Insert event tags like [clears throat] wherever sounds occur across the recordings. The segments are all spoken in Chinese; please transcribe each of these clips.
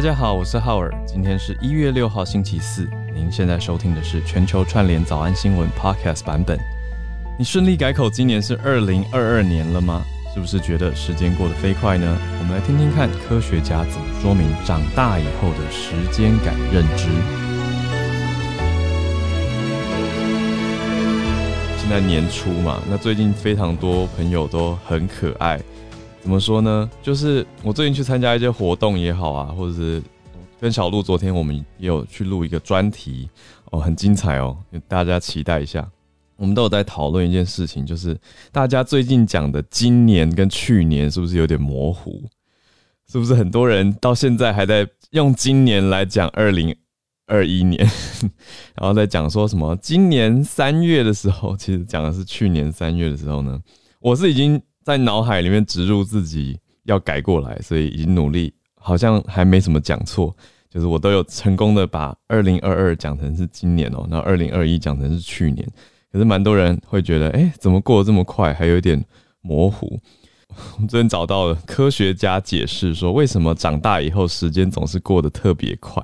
大家好，我是浩尔，今天是一月六号星期四。您现在收听的是全球串联早安新闻 Podcast 版本。你顺利改口，今年是二零二二年了吗？是不是觉得时间过得飞快呢？我们来听听看科学家怎么说明长大以后的时间感认知。现在年初嘛，那最近非常多朋友都很可爱。怎么说呢？就是我最近去参加一些活动也好啊，或者是跟小鹿昨天我们也有去录一个专题哦，很精彩哦，大家期待一下。我们都有在讨论一件事情，就是大家最近讲的今年跟去年是不是有点模糊？是不是很多人到现在还在用今年来讲二零二一年，[laughs] 然后再讲说什么今年三月的时候，其实讲的是去年三月的时候呢？我是已经。在脑海里面植入自己要改过来，所以已经努力，好像还没什么讲错，就是我都有成功的把二零二二讲成是今年哦，那二零二一讲成是去年，可是蛮多人会觉得，哎，怎么过得这么快，还有一点模糊。[laughs] 我们昨天找到了科学家解释说，为什么长大以后时间总是过得特别快，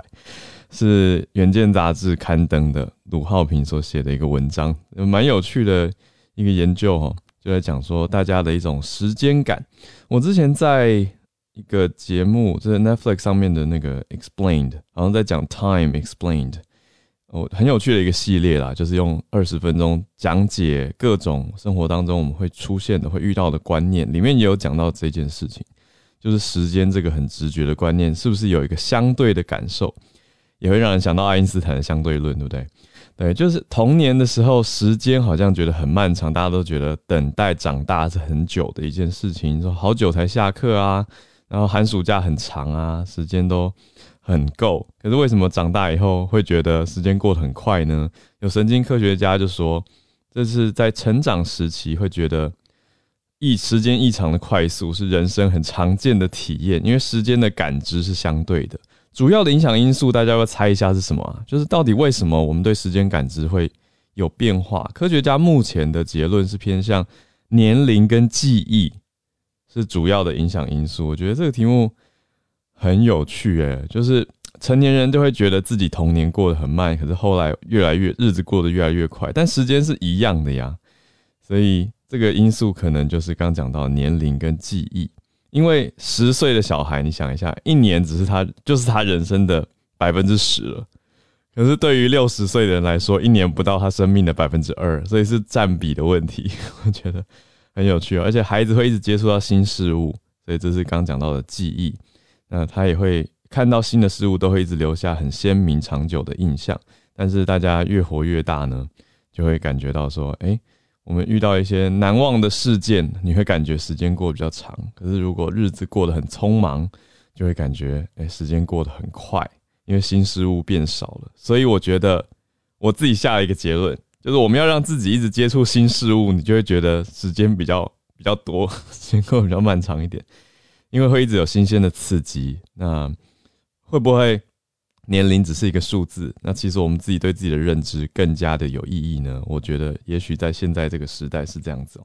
是《远见》杂志刊登的鲁浩平所写的一个文章，蛮有趣的一个研究哦。就在讲说大家的一种时间感。我之前在一个节目，就是 Netflix 上面的那个 Explained，好像在讲 Time Explained，哦，很有趣的一个系列啦，就是用二十分钟讲解各种生活当中我们会出现的、会遇到的观念。里面也有讲到这件事情，就是时间这个很直觉的观念，是不是有一个相对的感受，也会让人想到爱因斯坦的相对论，对不对？对，就是童年的时候，时间好像觉得很漫长，大家都觉得等待长大是很久的一件事情。说好久才下课啊，然后寒暑假很长啊，时间都很够。可是为什么长大以后会觉得时间过得很快呢？有神经科学家就说，这是在成长时期会觉得异时间异常的快速是人生很常见的体验，因为时间的感知是相对的。主要的影响因素，大家要猜一下是什么啊？就是到底为什么我们对时间感知会有变化？科学家目前的结论是偏向年龄跟记忆是主要的影响因素。我觉得这个题目很有趣，诶，就是成年人就会觉得自己童年过得很慢，可是后来越来越日子过得越来越快，但时间是一样的呀。所以这个因素可能就是刚讲到年龄跟记忆。因为十岁的小孩，你想一下，一年只是他就是他人生的百分之十了。可是对于六十岁的人来说，一年不到他生命的百分之二，所以是占比的问题。我觉得很有趣，而且孩子会一直接触到新事物，所以这是刚讲到的记忆。那他也会看到新的事物，都会一直留下很鲜明、长久的印象。但是大家越活越大呢，就会感觉到说，哎。我们遇到一些难忘的事件，你会感觉时间过得比较长。可是如果日子过得很匆忙，就会感觉哎，时间过得很快，因为新事物变少了。所以我觉得我自己下了一个结论，就是我们要让自己一直接触新事物，你就会觉得时间比较比较多，时间过得比较漫长一点，因为会一直有新鲜的刺激。那会不会？年龄只是一个数字，那其实我们自己对自己的认知更加的有意义呢。我觉得也许在现在这个时代是这样子哦，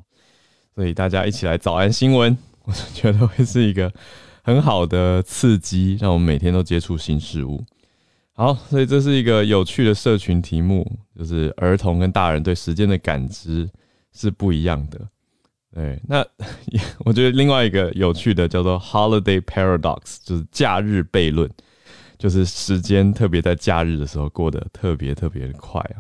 所以大家一起来早安新闻，[laughs] 我觉得会是一个很好的刺激，让我们每天都接触新事物。好，所以这是一个有趣的社群题目，就是儿童跟大人对时间的感知是不一样的。对，那 [laughs] 我觉得另外一个有趣的叫做 Holiday Paradox，就是假日悖论。就是时间特别在假日的时候过得特别特别的快啊。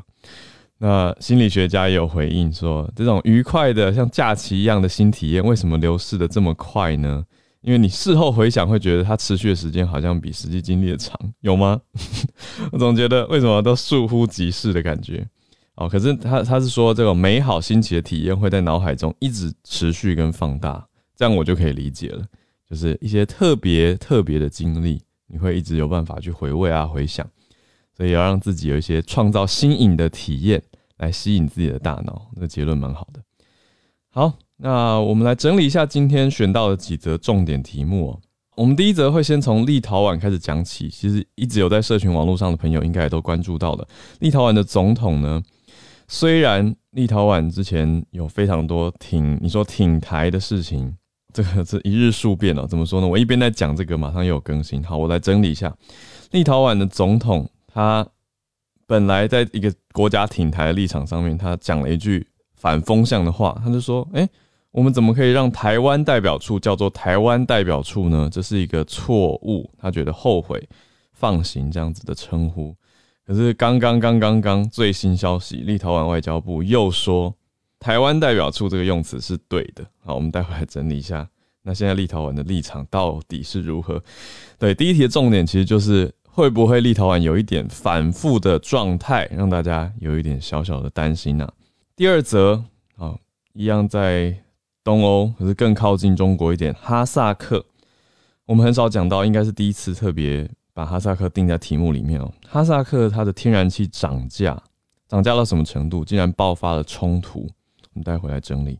那心理学家也有回应说，这种愉快的像假期一样的新体验，为什么流逝的这么快呢？因为你事后回想，会觉得它持续的时间好像比实际经历的长，有吗？[laughs] 我总觉得为什么都倏忽即逝的感觉哦。可是他他是说，这种美好新奇的体验会在脑海中一直持续跟放大，这样我就可以理解了，就是一些特别特别的经历。你会一直有办法去回味啊，回想，所以要让自己有一些创造新颖的体验来吸引自己的大脑。那结论蛮好的。好，那我们来整理一下今天选到的几则重点题目哦。我们第一则会先从立陶宛开始讲起。其实一直有在社群网络上的朋友应该也都关注到了，立陶宛的总统呢，虽然立陶宛之前有非常多挺你说挺台的事情。[laughs] 这个是一日数变哦。怎么说呢？我一边在讲这个，马上又有更新。好，我来整理一下。立陶宛的总统他本来在一个国家挺台的立场上面，他讲了一句反风向的话，他就说：“哎，我们怎么可以让台湾代表处叫做台湾代表处呢？这是一个错误。”他觉得后悔放行这样子的称呼。可是刚刚刚刚刚最新消息，立陶宛外交部又说。台湾代表处这个用词是对的，好，我们待会来整理一下。那现在立陶宛的立场到底是如何？对，第一题的重点其实就是会不会立陶宛有一点反复的状态，让大家有一点小小的担心呢？第二则，啊，一样在东欧，可是更靠近中国一点，哈萨克，我们很少讲到，应该是第一次特别把哈萨克定在题目里面哦。哈萨克它的天然气涨价，涨价到什么程度？竟然爆发了冲突。我们待会来整理。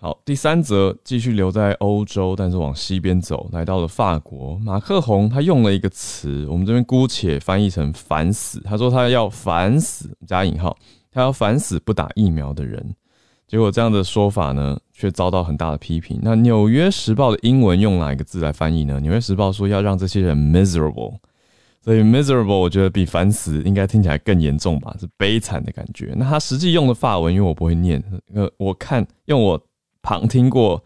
好，第三则继续留在欧洲，但是往西边走，来到了法国。马克宏他用了一个词，我们这边姑且翻译成“烦死”。他说他要烦死加引号，他要烦死不打疫苗的人。结果这样的说法呢，却遭到很大的批评。那《纽约时报》的英文用哪一个字来翻译呢？《纽约时报》说要让这些人 miserable。所以 miserable 我觉得比烦死应该听起来更严重吧，是悲惨的感觉。那他实际用的法文，因为我不会念，呃，我看用我旁听过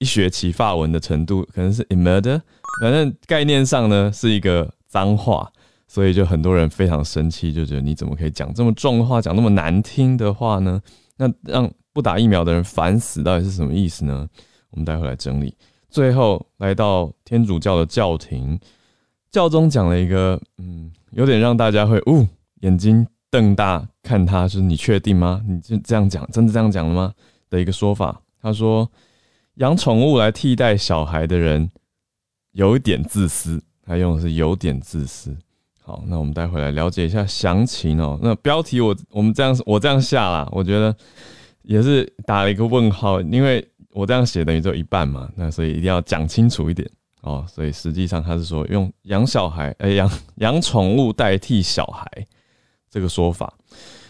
一学期法文的程度，可能是 murder，反正概念上呢是一个脏话，所以就很多人非常生气，就觉得你怎么可以讲这么重的话，讲那么难听的话呢？那让不打疫苗的人烦死，到底是什么意思呢？我们待会来整理。最后来到天主教的教廷。教宗讲了一个，嗯，有点让大家会呜眼睛瞪大看他，是你确定吗？你就这样讲，真的这样讲了吗？的一个说法。他说，养宠物来替代小孩的人有一点自私，他用的是有点自私。好，那我们待会来了解一下详情哦。那标题我我们这样我这样下啦，我觉得也是打了一个问号，因为我这样写等于只有一半嘛，那所以一定要讲清楚一点。哦，所以实际上他是说用养小孩，哎，养 [laughs] 养宠物代替小孩这个说法，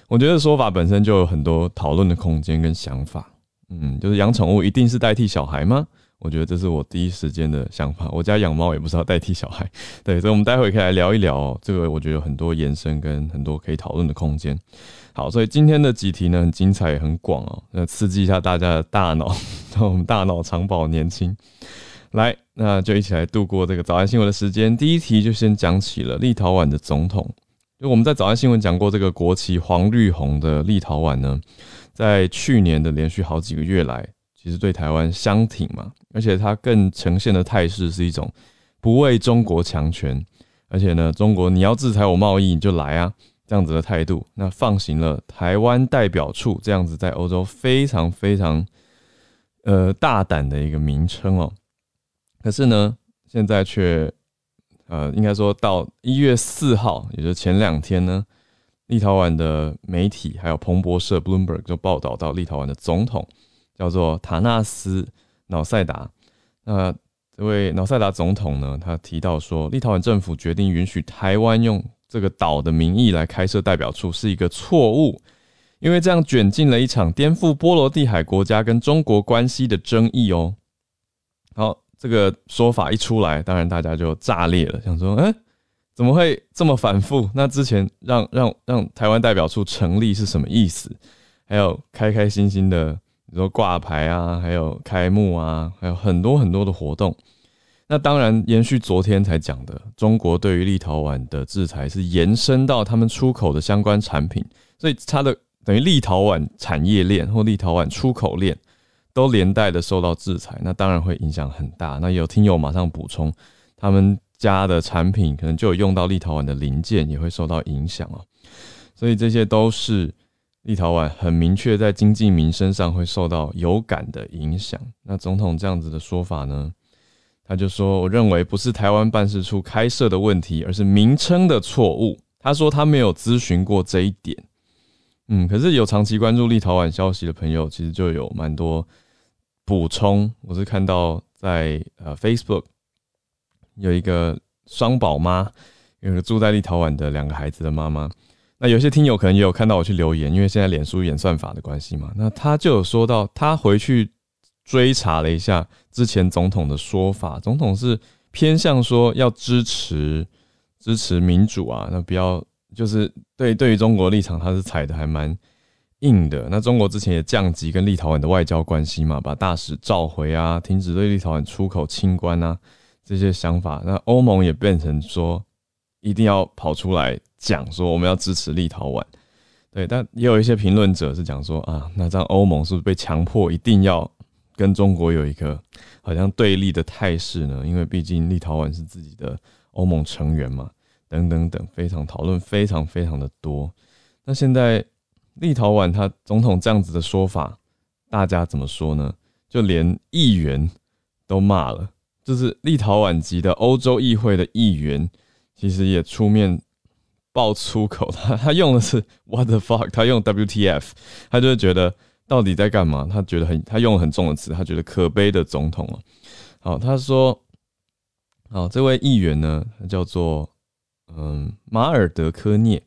我觉得说法本身就有很多讨论的空间跟想法。嗯，就是养宠物一定是代替小孩吗？我觉得这是我第一时间的想法。我家养猫也不是要代替小孩，[laughs] 对，所以我们待会可以来聊一聊这个。我觉得有很多延伸跟很多可以讨论的空间。好，所以今天的几题呢很精彩也很广哦，那刺激一下大家的大脑，让 [laughs] 我们大脑长保年轻。来，那就一起来度过这个早安新闻的时间。第一题就先讲起了立陶宛的总统。就我们在早安新闻讲过，这个国旗黄绿红的立陶宛呢，在去年的连续好几个月来，其实对台湾相挺嘛，而且它更呈现的态势是一种不畏中国强权，而且呢，中国你要制裁我贸易，你就来啊，这样子的态度。那放行了台湾代表处这样子在欧洲非常非常呃大胆的一个名称哦。可是呢，现在却，呃，应该说到一月四号，也就是前两天呢，立陶宛的媒体还有彭博社 （Bloomberg） 就报道到，立陶宛的总统叫做塔纳斯瑙塞达。那这位瑙塞达总统呢，他提到说，立陶宛政府决定允许台湾用这个岛的名义来开设代表处是一个错误，因为这样卷进了一场颠覆波罗的海国家跟中国关系的争议哦。好。这个说法一出来，当然大家就炸裂了，想说，哎，怎么会这么反复？那之前让让让台湾代表处成立是什么意思？还有开开心心的，你说挂牌啊，还有开幕啊，还有很多很多的活动。那当然延续昨天才讲的，中国对于立陶宛的制裁是延伸到他们出口的相关产品，所以它的等于立陶宛产业链或立陶宛出口链。都连带的受到制裁，那当然会影响很大。那有听友马上补充，他们家的产品可能就有用到立陶宛的零件，也会受到影响哦。所以这些都是立陶宛很明确在经济民生上会受到有感的影响。那总统这样子的说法呢，他就说：“我认为不是台湾办事处开设的问题，而是名称的错误。”他说他没有咨询过这一点。嗯，可是有长期关注立陶宛消息的朋友，其实就有蛮多。补充，我是看到在呃 Facebook 有一个双宝妈，有一个住在立陶宛的两个孩子的妈妈。那有些听友可能也有看到我去留言，因为现在脸书演算法的关系嘛。那他就有说到，他回去追查了一下之前总统的说法，总统是偏向说要支持支持民主啊，那不要就是对对于中国立场，他是踩的还蛮硬的。那中国之前也降级跟立陶宛的外交关系嘛，把大使召回啊，停止对立陶宛出口清关啊这些想法。那欧盟也变成说一定要跑出来讲说我们要支持立陶宛。对，但也有一些评论者是讲说啊，那这样欧盟是不是被强迫一定要跟中国有一个好像对立的态势呢？因为毕竟立陶宛是自己的欧盟成员嘛，等等等，非常讨论非常非常的多。那现在立陶宛他总统这样子的说法，大家怎么说呢？就连议员都骂了，就是立陶宛籍的欧洲议会的议员，其实也出面。爆粗口，他 [laughs] 他用的是 What the fuck，他用 WTF，他就是觉得到底在干嘛？他觉得很，他用了很重的词，他觉得可悲的总统了。好，他说，好，这位议员呢，他叫做嗯马尔德科涅，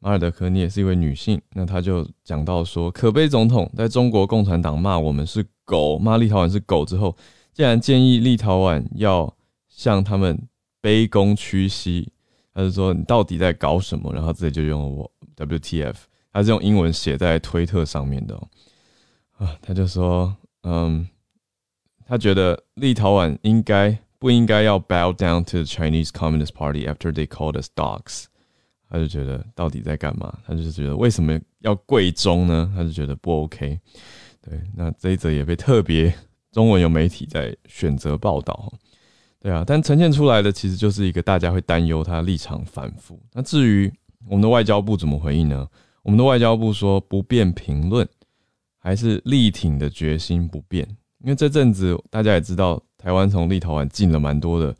马尔德科涅是一位女性。那他就讲到说，可悲总统在中国共产党骂我们是狗，骂立陶宛是狗之后，竟然建议立陶宛要向他们卑躬屈膝。他就说你到底在搞什么？然后自己就用了我 WTF，他是用英文写在推特上面的啊。他就说，嗯，他觉得立陶宛应该不应该要 bow down to the Chinese Communist Party after they called us dogs？他就觉得到底在干嘛？他就是觉得为什么要跪中呢？他就觉得不 OK。对，那这一则也被特别中文有媒体在选择报道。对啊，但呈现出来的其实就是一个大家会担忧他立场反复。那至于我们的外交部怎么回应呢？我们的外交部说不便评论，还是力挺的决心不变。因为这阵子大家也知道，台湾从立陶宛进了蛮多的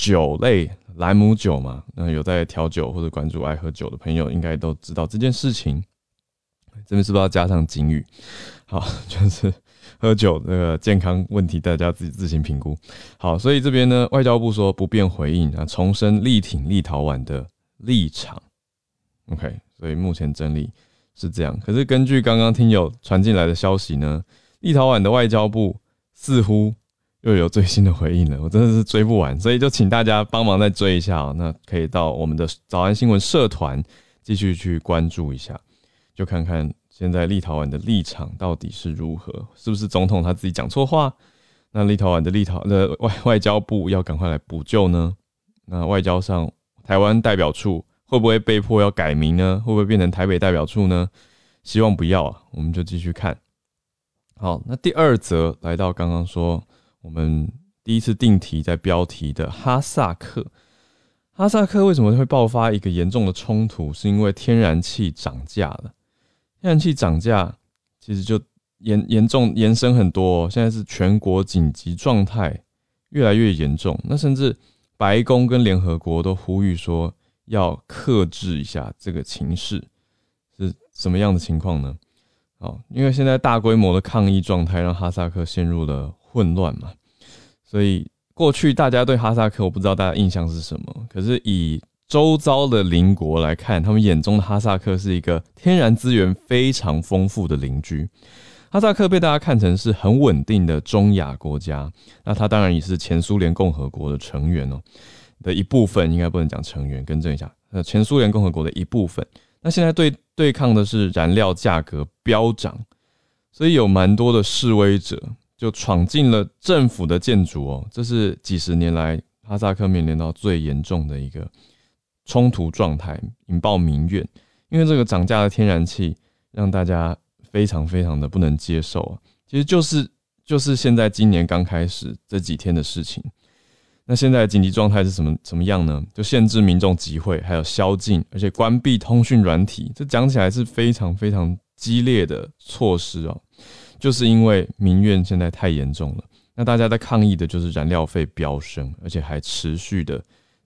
酒类，兰姆酒嘛。那有在调酒或者关注爱喝酒的朋友，应该都知道这件事情。这边是不是要加上警语？好，就是。喝酒那个健康问题，大家自己自行评估。好，所以这边呢，外交部说不便回应啊，重申力挺立陶宛的立场。OK，所以目前整理是这样。可是根据刚刚听友传进来的消息呢，立陶宛的外交部似乎又有最新的回应了，我真的是追不完，所以就请大家帮忙再追一下哦。那可以到我们的早安新闻社团继续去关注一下，就看看。现在立陶宛的立场到底是如何？是不是总统他自己讲错话？那立陶宛的立陶的外外交部要赶快来补救呢？那外交上台湾代表处会不会被迫要改名呢？会不会变成台北代表处呢？希望不要啊，我们就继续看。好，那第二则来到刚刚说我们第一次定题在标题的哈萨克，哈萨克为什么会爆发一个严重的冲突？是因为天然气涨价了。天然气涨价，其实就严严重延伸很多。现在是全国紧急状态，越来越严重。那甚至白宫跟联合国都呼吁说，要克制一下这个情势，是什么样的情况呢？哦，因为现在大规模的抗议状态让哈萨克陷入了混乱嘛。所以过去大家对哈萨克，我不知道大家印象是什么，可是以周遭的邻国来看，他们眼中的哈萨克是一个天然资源非常丰富的邻居。哈萨克被大家看成是很稳定的中亚国家，那它当然也是前苏联共和国的成员哦的一部分，应该不能讲成员，更正一下，呃，前苏联共和国的一部分。那现在对对抗的是燃料价格飙涨，所以有蛮多的示威者就闯进了政府的建筑哦，这是几十年来哈萨克面临到最严重的一个。冲突状态引爆民怨，因为这个涨价的天然气让大家非常非常的不能接受啊！其实就是就是现在今年刚开始这几天的事情。那现在紧急状态是什么什么样呢？就限制民众集会，还有宵禁，而且关闭通讯软体。这讲起来是非常非常激烈的措施哦，就是因为民怨现在太严重了。那大家在抗议的就是燃料费飙升，而且还持续的。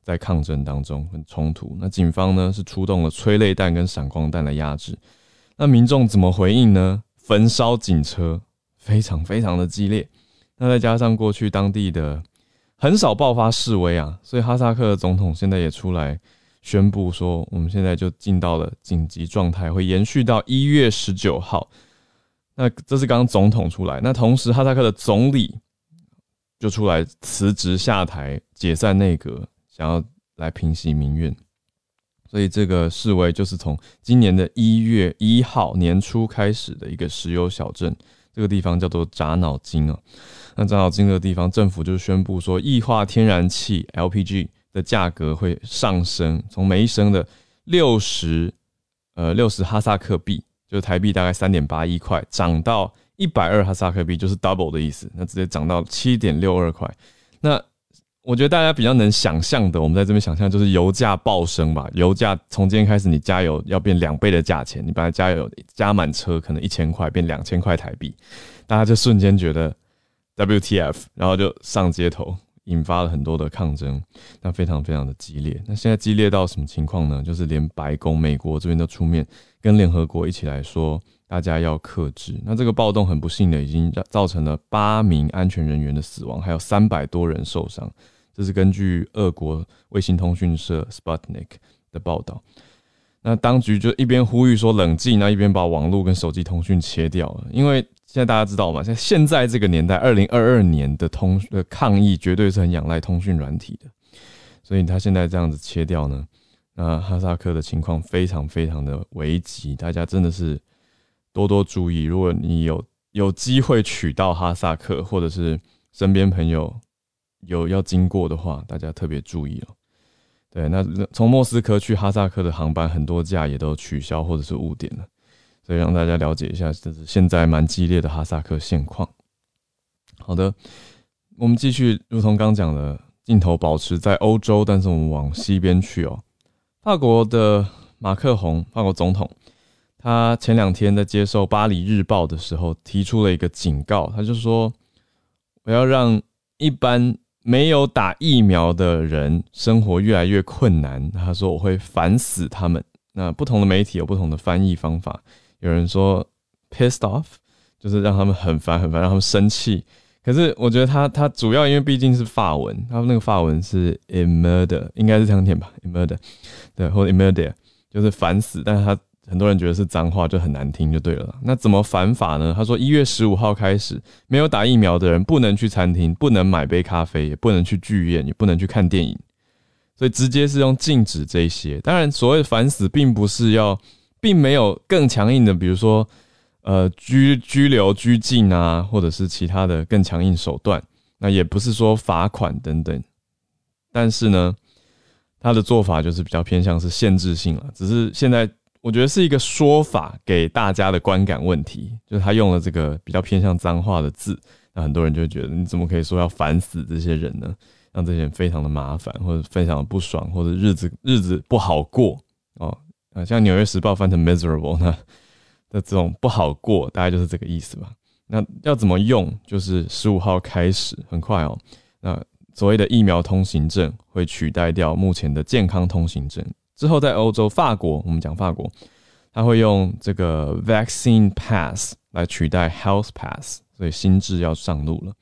在抗争当中很冲突，那警方呢是出动了催泪弹跟闪光弹来压制，那民众怎么回应呢？焚烧警车，非常非常的激烈。那再加上过去当地的很少爆发示威啊，所以哈萨克总统现在也出来宣布说，我们现在就进到了紧急状态，会延续到一月十九号。那这是刚总统出来，那同时哈萨克的总理就出来辞职下台，解散内阁，想要来平息民怨。所以这个示威就是从今年的一月一号年初开始的一个石油小镇，这个地方叫做扎脑金啊。那扎脑金这个地方，政府就宣布说，液化天然气 LPG 的价格会上升，从每一升的六十呃六十哈萨克币，就是台币大概三点八一块，涨到一百二哈萨克币，就是 double 的意思，那直接涨到七点六二块。那我觉得大家比较能想象的，我们在这边想象就是油价暴升吧。油价从今天开始，你加油要变两倍的价钱，你本来加油加满车可能一千块，变两千块台币，大家就瞬间觉得 WTF，然后就上街头，引发了很多的抗争，那非常非常的激烈。那现在激烈到什么情况呢？就是连白宫、美国这边都出面跟联合国一起来说，大家要克制。那这个暴动很不幸的，已经造成了八名安全人员的死亡，还有三百多人受伤。这是根据俄国卫星通讯社 Sputnik 的报道。那当局就一边呼吁说冷静，那一边把网络跟手机通讯切掉了。因为现在大家知道吗？像现在这个年代，二零二二年的通的抗议绝对是很仰赖通讯软体的。所以他现在这样子切掉呢，那哈萨克的情况非常非常的危急，大家真的是多多注意。如果你有有机会取到哈萨克，或者是身边朋友。有要经过的话，大家特别注意哦。对，那从莫斯科去哈萨克的航班很多架也都取消或者是误点了，所以让大家了解一下，就是现在蛮激烈的哈萨克现况。好的，我们继续，如同刚讲的，镜头保持在欧洲，但是我们往西边去哦。法国的马克宏，法国总统，他前两天在接受《巴黎日报》的时候提出了一个警告，他就说：“我要让一般。”没有打疫苗的人生活越来越困难。他说：“我会烦死他们。”那不同的媒体有不同的翻译方法。有人说 “pissed off”，就是让他们很烦很烦，让他们生气。可是我觉得他他主要因为毕竟是法文，他那个法文是 “immurder”，应该是这样念吧，“immurder”，对，或者 “immurder”，就是烦死。但是他。很多人觉得是脏话，就很难听，就对了。那怎么反法呢？他说，一月十五号开始，没有打疫苗的人不能去餐厅，不能买杯咖啡，也不能去剧院，也不能去看电影。所以直接是用禁止这些。当然，所谓反死，并不是要，并没有更强硬的，比如说，呃，拘拘留、拘禁啊，或者是其他的更强硬手段。那也不是说罚款等等。但是呢，他的做法就是比较偏向是限制性了，只是现在。我觉得是一个说法给大家的观感问题，就是他用了这个比较偏向脏话的字，那很多人就觉得你怎么可以说要烦死这些人呢？让这些人非常的麻烦，或者非常的不爽，或者日子日子不好过。啊，像《纽约时报》翻成 miserable 那的这种不好过，大概就是这个意思吧。那要怎么用？就是十五号开始，很快哦。那所谓的疫苗通行证会取代掉目前的健康通行证。之后，在欧洲，法国，我们讲法国，他会用这个 vaccine pass 来取代 health pass，所以新制要上路了。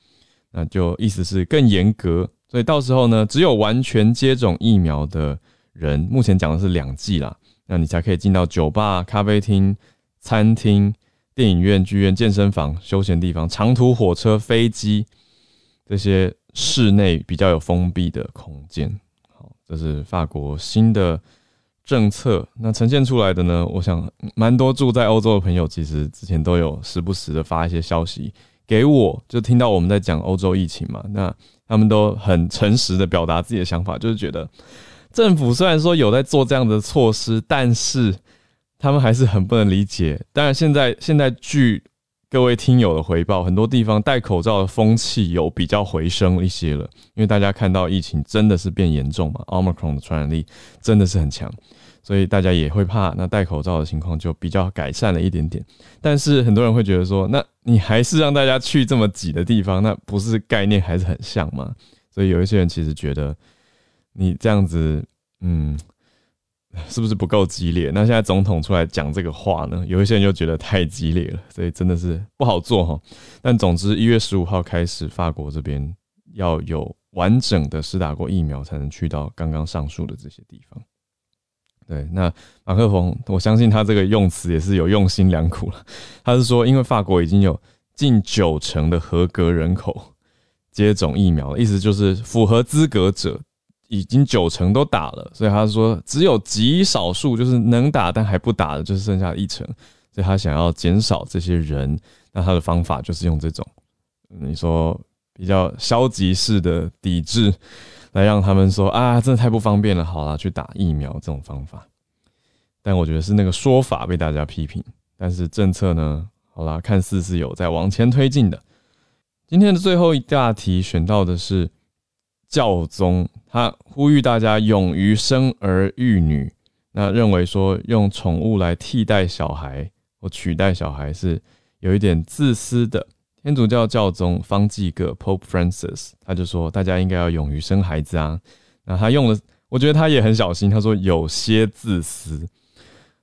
那就意思是更严格，所以到时候呢，只有完全接种疫苗的人，目前讲的是两剂啦，那你才可以进到酒吧、咖啡厅、餐厅、电影院、剧院、健身房、休闲地方、长途火车、飞机这些室内比较有封闭的空间。好，这是法国新的。政策那呈现出来的呢？我想蛮多住在欧洲的朋友，其实之前都有时不时的发一些消息给我，就听到我们在讲欧洲疫情嘛。那他们都很诚实的表达自己的想法，就是觉得政府虽然说有在做这样的措施，但是他们还是很不能理解。当然，现在现在据各位听友的回报，很多地方戴口罩的风气有比较回升一些了，因为大家看到疫情真的是变严重嘛，Omicron 的传染力真的是很强，所以大家也会怕，那戴口罩的情况就比较改善了一点点。但是很多人会觉得说，那你还是让大家去这么挤的地方，那不是概念还是很像吗？所以有一些人其实觉得你这样子，嗯。[laughs] 是不是不够激烈？那现在总统出来讲这个话呢？有一些人就觉得太激烈了，所以真的是不好做哈。但总之，一月十五号开始，法国这边要有完整的施打过疫苗，才能去到刚刚上述的这些地方。对，那马克龙，我相信他这个用词也是有用心良苦了。[laughs] 他是说，因为法国已经有近九成的合格人口接种疫苗，意思就是符合资格者已经九成都打了，所以他说只有极少数就是能打但还不打的，就是剩下一成，所以他想要减少这些人。那他的方法就是用这种你说比较消极式的抵制。来让他们说啊，真的太不方便了，好了，去打疫苗这种方法。但我觉得是那个说法被大家批评，但是政策呢，好啦，看似是有在往前推进的。今天的最后一大题选到的是教宗，他呼吁大家勇于生儿育女，那认为说用宠物来替代小孩或取代小孩是有一点自私的。天主教教宗方济各 Pope Francis，他就说大家应该要勇于生孩子啊。那他用了，我觉得他也很小心。他说有些自私，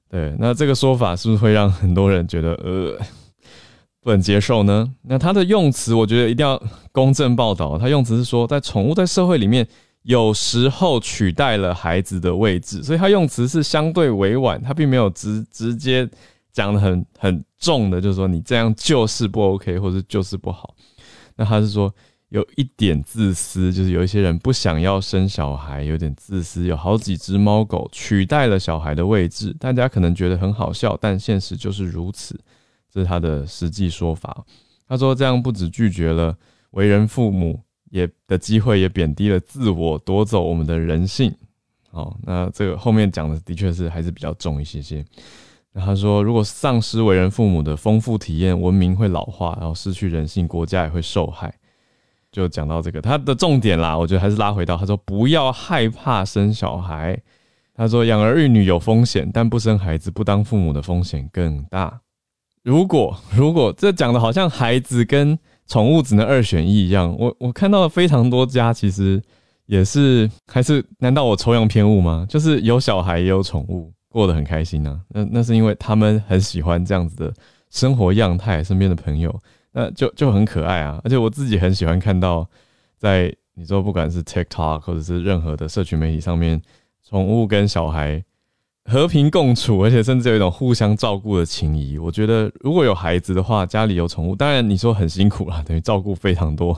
对。那这个说法是不是会让很多人觉得呃本接受呢？那他的用词，我觉得一定要公正报道。他用词是说，在宠物在社会里面有时候取代了孩子的位置，所以他用词是相对委婉，他并没有直直接。讲的很很重的，就是说你这样就是不 OK，或者就是不好。那他是说有一点自私，就是有一些人不想要生小孩，有点自私，有好几只猫狗取代了小孩的位置。大家可能觉得很好笑，但现实就是如此。这是他的实际说法。他说这样不止拒绝了为人父母也的机会，也贬低了自我，夺走我们的人性。好，那这个后面讲的的确是还是比较重一些些。他说：“如果丧失为人父母的丰富体验，文明会老化，然后失去人性，国家也会受害。”就讲到这个，他的重点啦，我觉得还是拉回到他说：“不要害怕生小孩。”他说：“养儿育女有风险，但不生孩子、不当父母的风险更大。”如果如果这讲的好像孩子跟宠物只能二选一一样，我我看到了非常多家其实也是还是难道我抽样偏误吗？就是有小孩也有宠物。过得很开心啊，那那是因为他们很喜欢这样子的生活样态，身边的朋友那就就很可爱啊，而且我自己很喜欢看到，在你说不管是 TikTok 或者是任何的社群媒体上面，宠物跟小孩和平共处，而且甚至有一种互相照顾的情谊。我觉得如果有孩子的话，家里有宠物，当然你说很辛苦啦，[laughs] 等于照顾非常多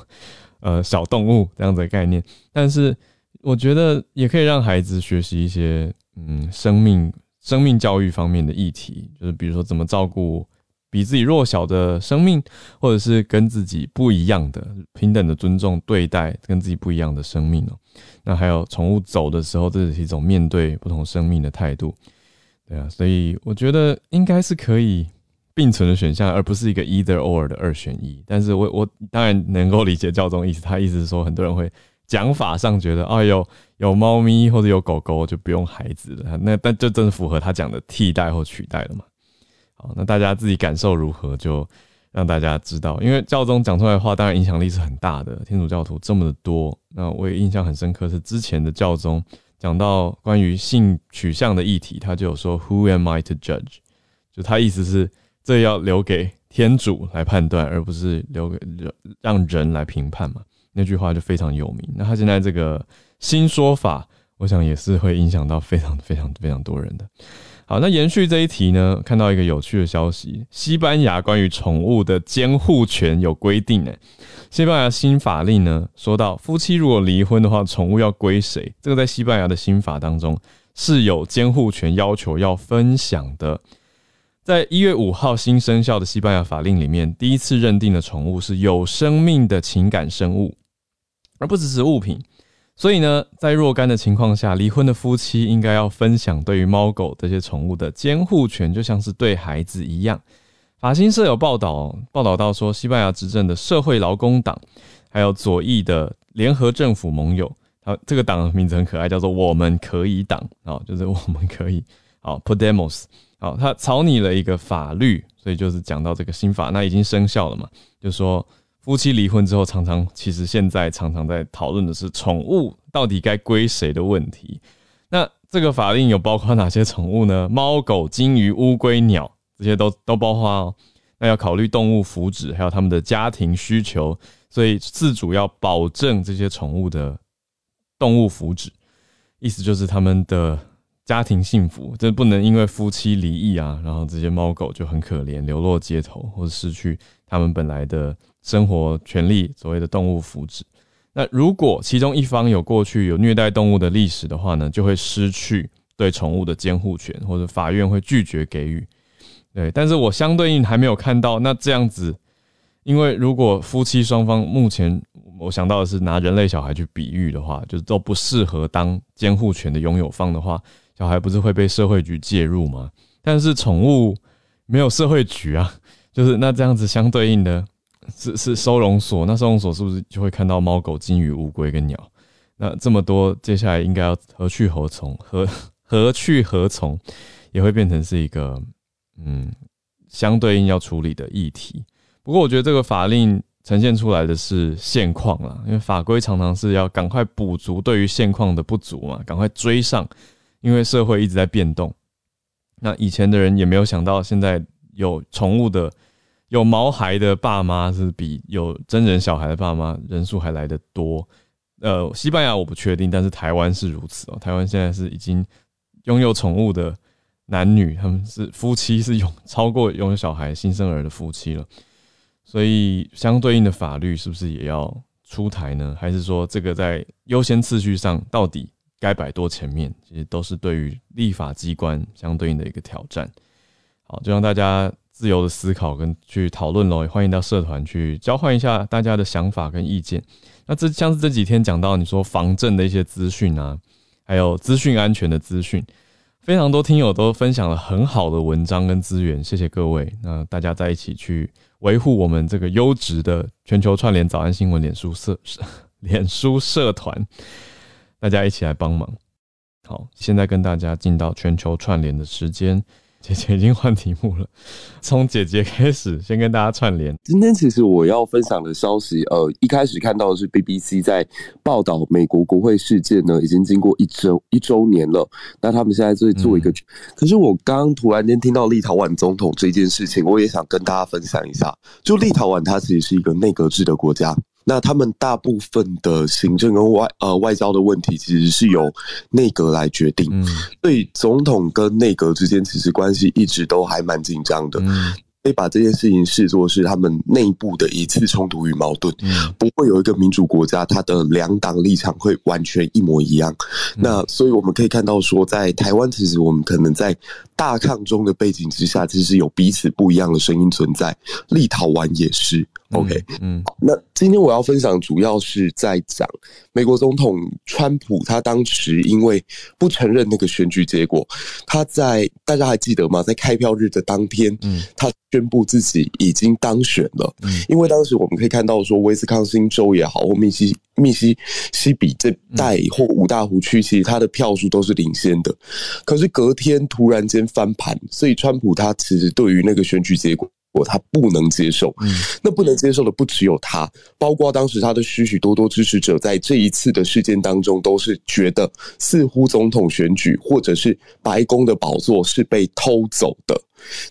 呃小动物这样子的概念，但是我觉得也可以让孩子学习一些嗯生命。生命教育方面的议题，就是比如说怎么照顾比自己弱小的生命，或者是跟自己不一样的平等的尊重对待跟自己不一样的生命哦。那还有宠物走的时候，这是一种面对不同生命的态度。对啊，所以我觉得应该是可以并存的选项，而不是一个 either or 的二选一。但是我我当然能够理解教宗意思，他意思是说很多人会。讲法上觉得，哎呦，有猫咪或者有狗狗就不用孩子了，那但就真的符合他讲的替代或取代了嘛？好，那大家自己感受如何，就让大家知道。因为教宗讲出来的话，当然影响力是很大的。天主教徒这么的多，那我也印象很深刻，是之前的教宗讲到关于性取向的议题，他就有说，Who am I to judge？就他意思是，这要留给天主来判断，而不是留给让人来评判嘛。那句话就非常有名。那他现在这个新说法，我想也是会影响到非常非常非常多人的。好，那延续这一题呢，看到一个有趣的消息：西班牙关于宠物的监护权有规定。诶，西班牙新法令呢，说到夫妻如果离婚的话，宠物要归谁？这个在西班牙的新法当中是有监护权要求要分享的。在一月五号新生效的西班牙法令里面，第一次认定的宠物是有生命的情感生物。而不只是物品，所以呢，在若干的情况下，离婚的夫妻应该要分享对于猫狗这些宠物的监护权，就像是对孩子一样。法新社有报道，报道到说，西班牙执政的社会劳工党，还有左翼的联合政府盟友，他，这个党的名字很可爱，叫做“我们可以党”啊，就是我们可以，好，Podemos，好，他草拟了一个法律，所以就是讲到这个新法，那已经生效了嘛，就说。夫妻离婚之后，常常其实现在常常在讨论的是宠物到底该归谁的问题。那这个法令有包括哪些宠物呢？[laughs] 猫、狗、金鱼、乌龟、鸟，这些都都包括哦。那要考虑动物福祉，还有他们的家庭需求，所以自主要保证这些宠物的动物福祉。意思就是他们的家庭幸福，这不能因为夫妻离异啊，然后这些猫狗就很可怜，流落街头，或者失去他们本来的生活权利，所谓的动物福祉。那如果其中一方有过去有虐待动物的历史的话呢，就会失去对宠物的监护权，或者法院会拒绝给予。对，但是我相对应还没有看到那这样子，因为如果夫妻双方目前我想到的是拿人类小孩去比喻的话，就是都不适合当监护权的拥有方的话，小孩不是会被社会局介入吗？但是宠物没有社会局啊，就是那这样子相对应的。是是收容所，那收容所是不是就会看到猫狗、金鱼、乌龟跟鸟？那这么多，接下来应该要何去何从？何何去何从？也会变成是一个嗯相对应要处理的议题。不过，我觉得这个法令呈现出来的是现况啦，因为法规常常是要赶快补足对于现况的不足嘛，赶快追上，因为社会一直在变动。那以前的人也没有想到，现在有宠物的。有毛孩的爸妈是比有真人小孩的爸妈人数还来得多。呃，西班牙我不确定，但是台湾是如此哦。台湾现在是已经拥有宠物的男女，他们是夫妻，是拥超过拥有小孩新生儿的夫妻了。所以相对应的法律是不是也要出台呢？还是说这个在优先次序上到底该摆多前面？其实都是对于立法机关相对应的一个挑战。好，就让大家。自由的思考跟去讨论喽，也欢迎到社团去交换一下大家的想法跟意见。那这像是这几天讲到你说防震的一些资讯啊，还有资讯安全的资讯，非常多听友都分享了很好的文章跟资源，谢谢各位。那大家在一起去维护我们这个优质的全球串联早安新闻脸书社脸书社团，大家一起来帮忙。好，现在跟大家进到全球串联的时间。姐姐已经换题目了，从姐姐开始，先跟大家串联。今天其实我要分享的消息，呃，一开始看到的是 BBC 在报道美国国会事件呢，已经经过一周一周年了。那他们现在在做一个，可是我刚突然间听到立陶宛总统这件事情，我也想跟大家分享一下。就立陶宛，它其实是一个内阁制的国家。那他们大部分的行政跟外呃外交的问题，其实是由内阁来决定。嗯，所以总统跟内阁之间其实关系一直都还蛮紧张的。嗯，可以把这件事情视作是他们内部的一次冲突与矛盾。嗯，不会有一个民主国家，它的两党立场会完全一模一样。那所以我们可以看到说，在台湾，其实我们可能在大抗中的背景之下，其实有彼此不一样的声音存在。立陶宛也是。OK，嗯，那今天我要分享主要是在讲美国总统川普，他当时因为不承认那个选举结果，他在大家还记得吗？在开票日的当天，嗯，他宣布自己已经当选了。嗯，因为当时我们可以看到说，威斯康星州也好，或密西密西西比这带或五大湖区，其实他的票数都是领先的。可是隔天突然间翻盘，所以川普他其实对于那个选举结果。我他不能接受，那不能接受的不只有他，包括当时他的许许多多支持者，在这一次的事件当中，都是觉得似乎总统选举或者是白宫的宝座是被偷走的。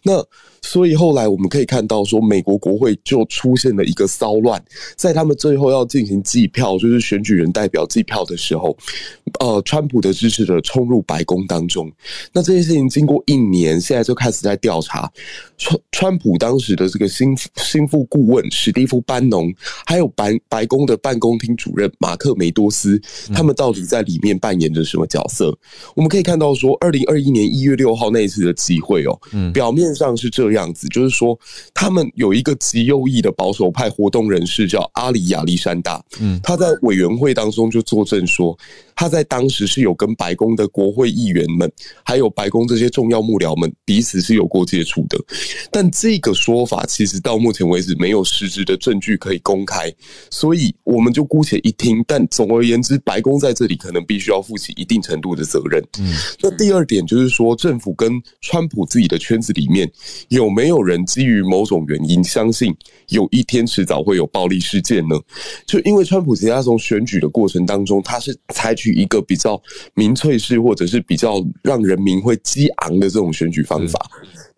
那所以后来我们可以看到，说美国国会就出现了一个骚乱，在他们最后要进行计票，就是选举人代表计票的时候，呃，川普的支持者冲入白宫当中。那这件事情经过一年，现在就开始在调查川川普当时的这个心心腹顾问史蒂夫班农，还有白白宫的办公厅主任马克梅多斯，他们到底在里面扮演着什么角色？我们可以看到说，二零二一年一月六号那一次的集会哦，嗯。表面上是这样子，就是说他们有一个极右翼的保守派活动人士叫阿里亚历山大，嗯，他在委员会当中就作证说。他在当时是有跟白宫的国会议员们，还有白宫这些重要幕僚们彼此是有过接触的，但这个说法其实到目前为止没有实质的证据可以公开，所以我们就姑且一听。但总而言之，白宫在这里可能必须要负起一定程度的责任。嗯，那第二点就是说，政府跟川普自己的圈子里面有没有人基于某种原因相信有一天迟早会有暴力事件呢？就因为川普其实他从选举的过程当中，他是采取。一个比较民粹式，或者是比较让人民会激昂的这种选举方法。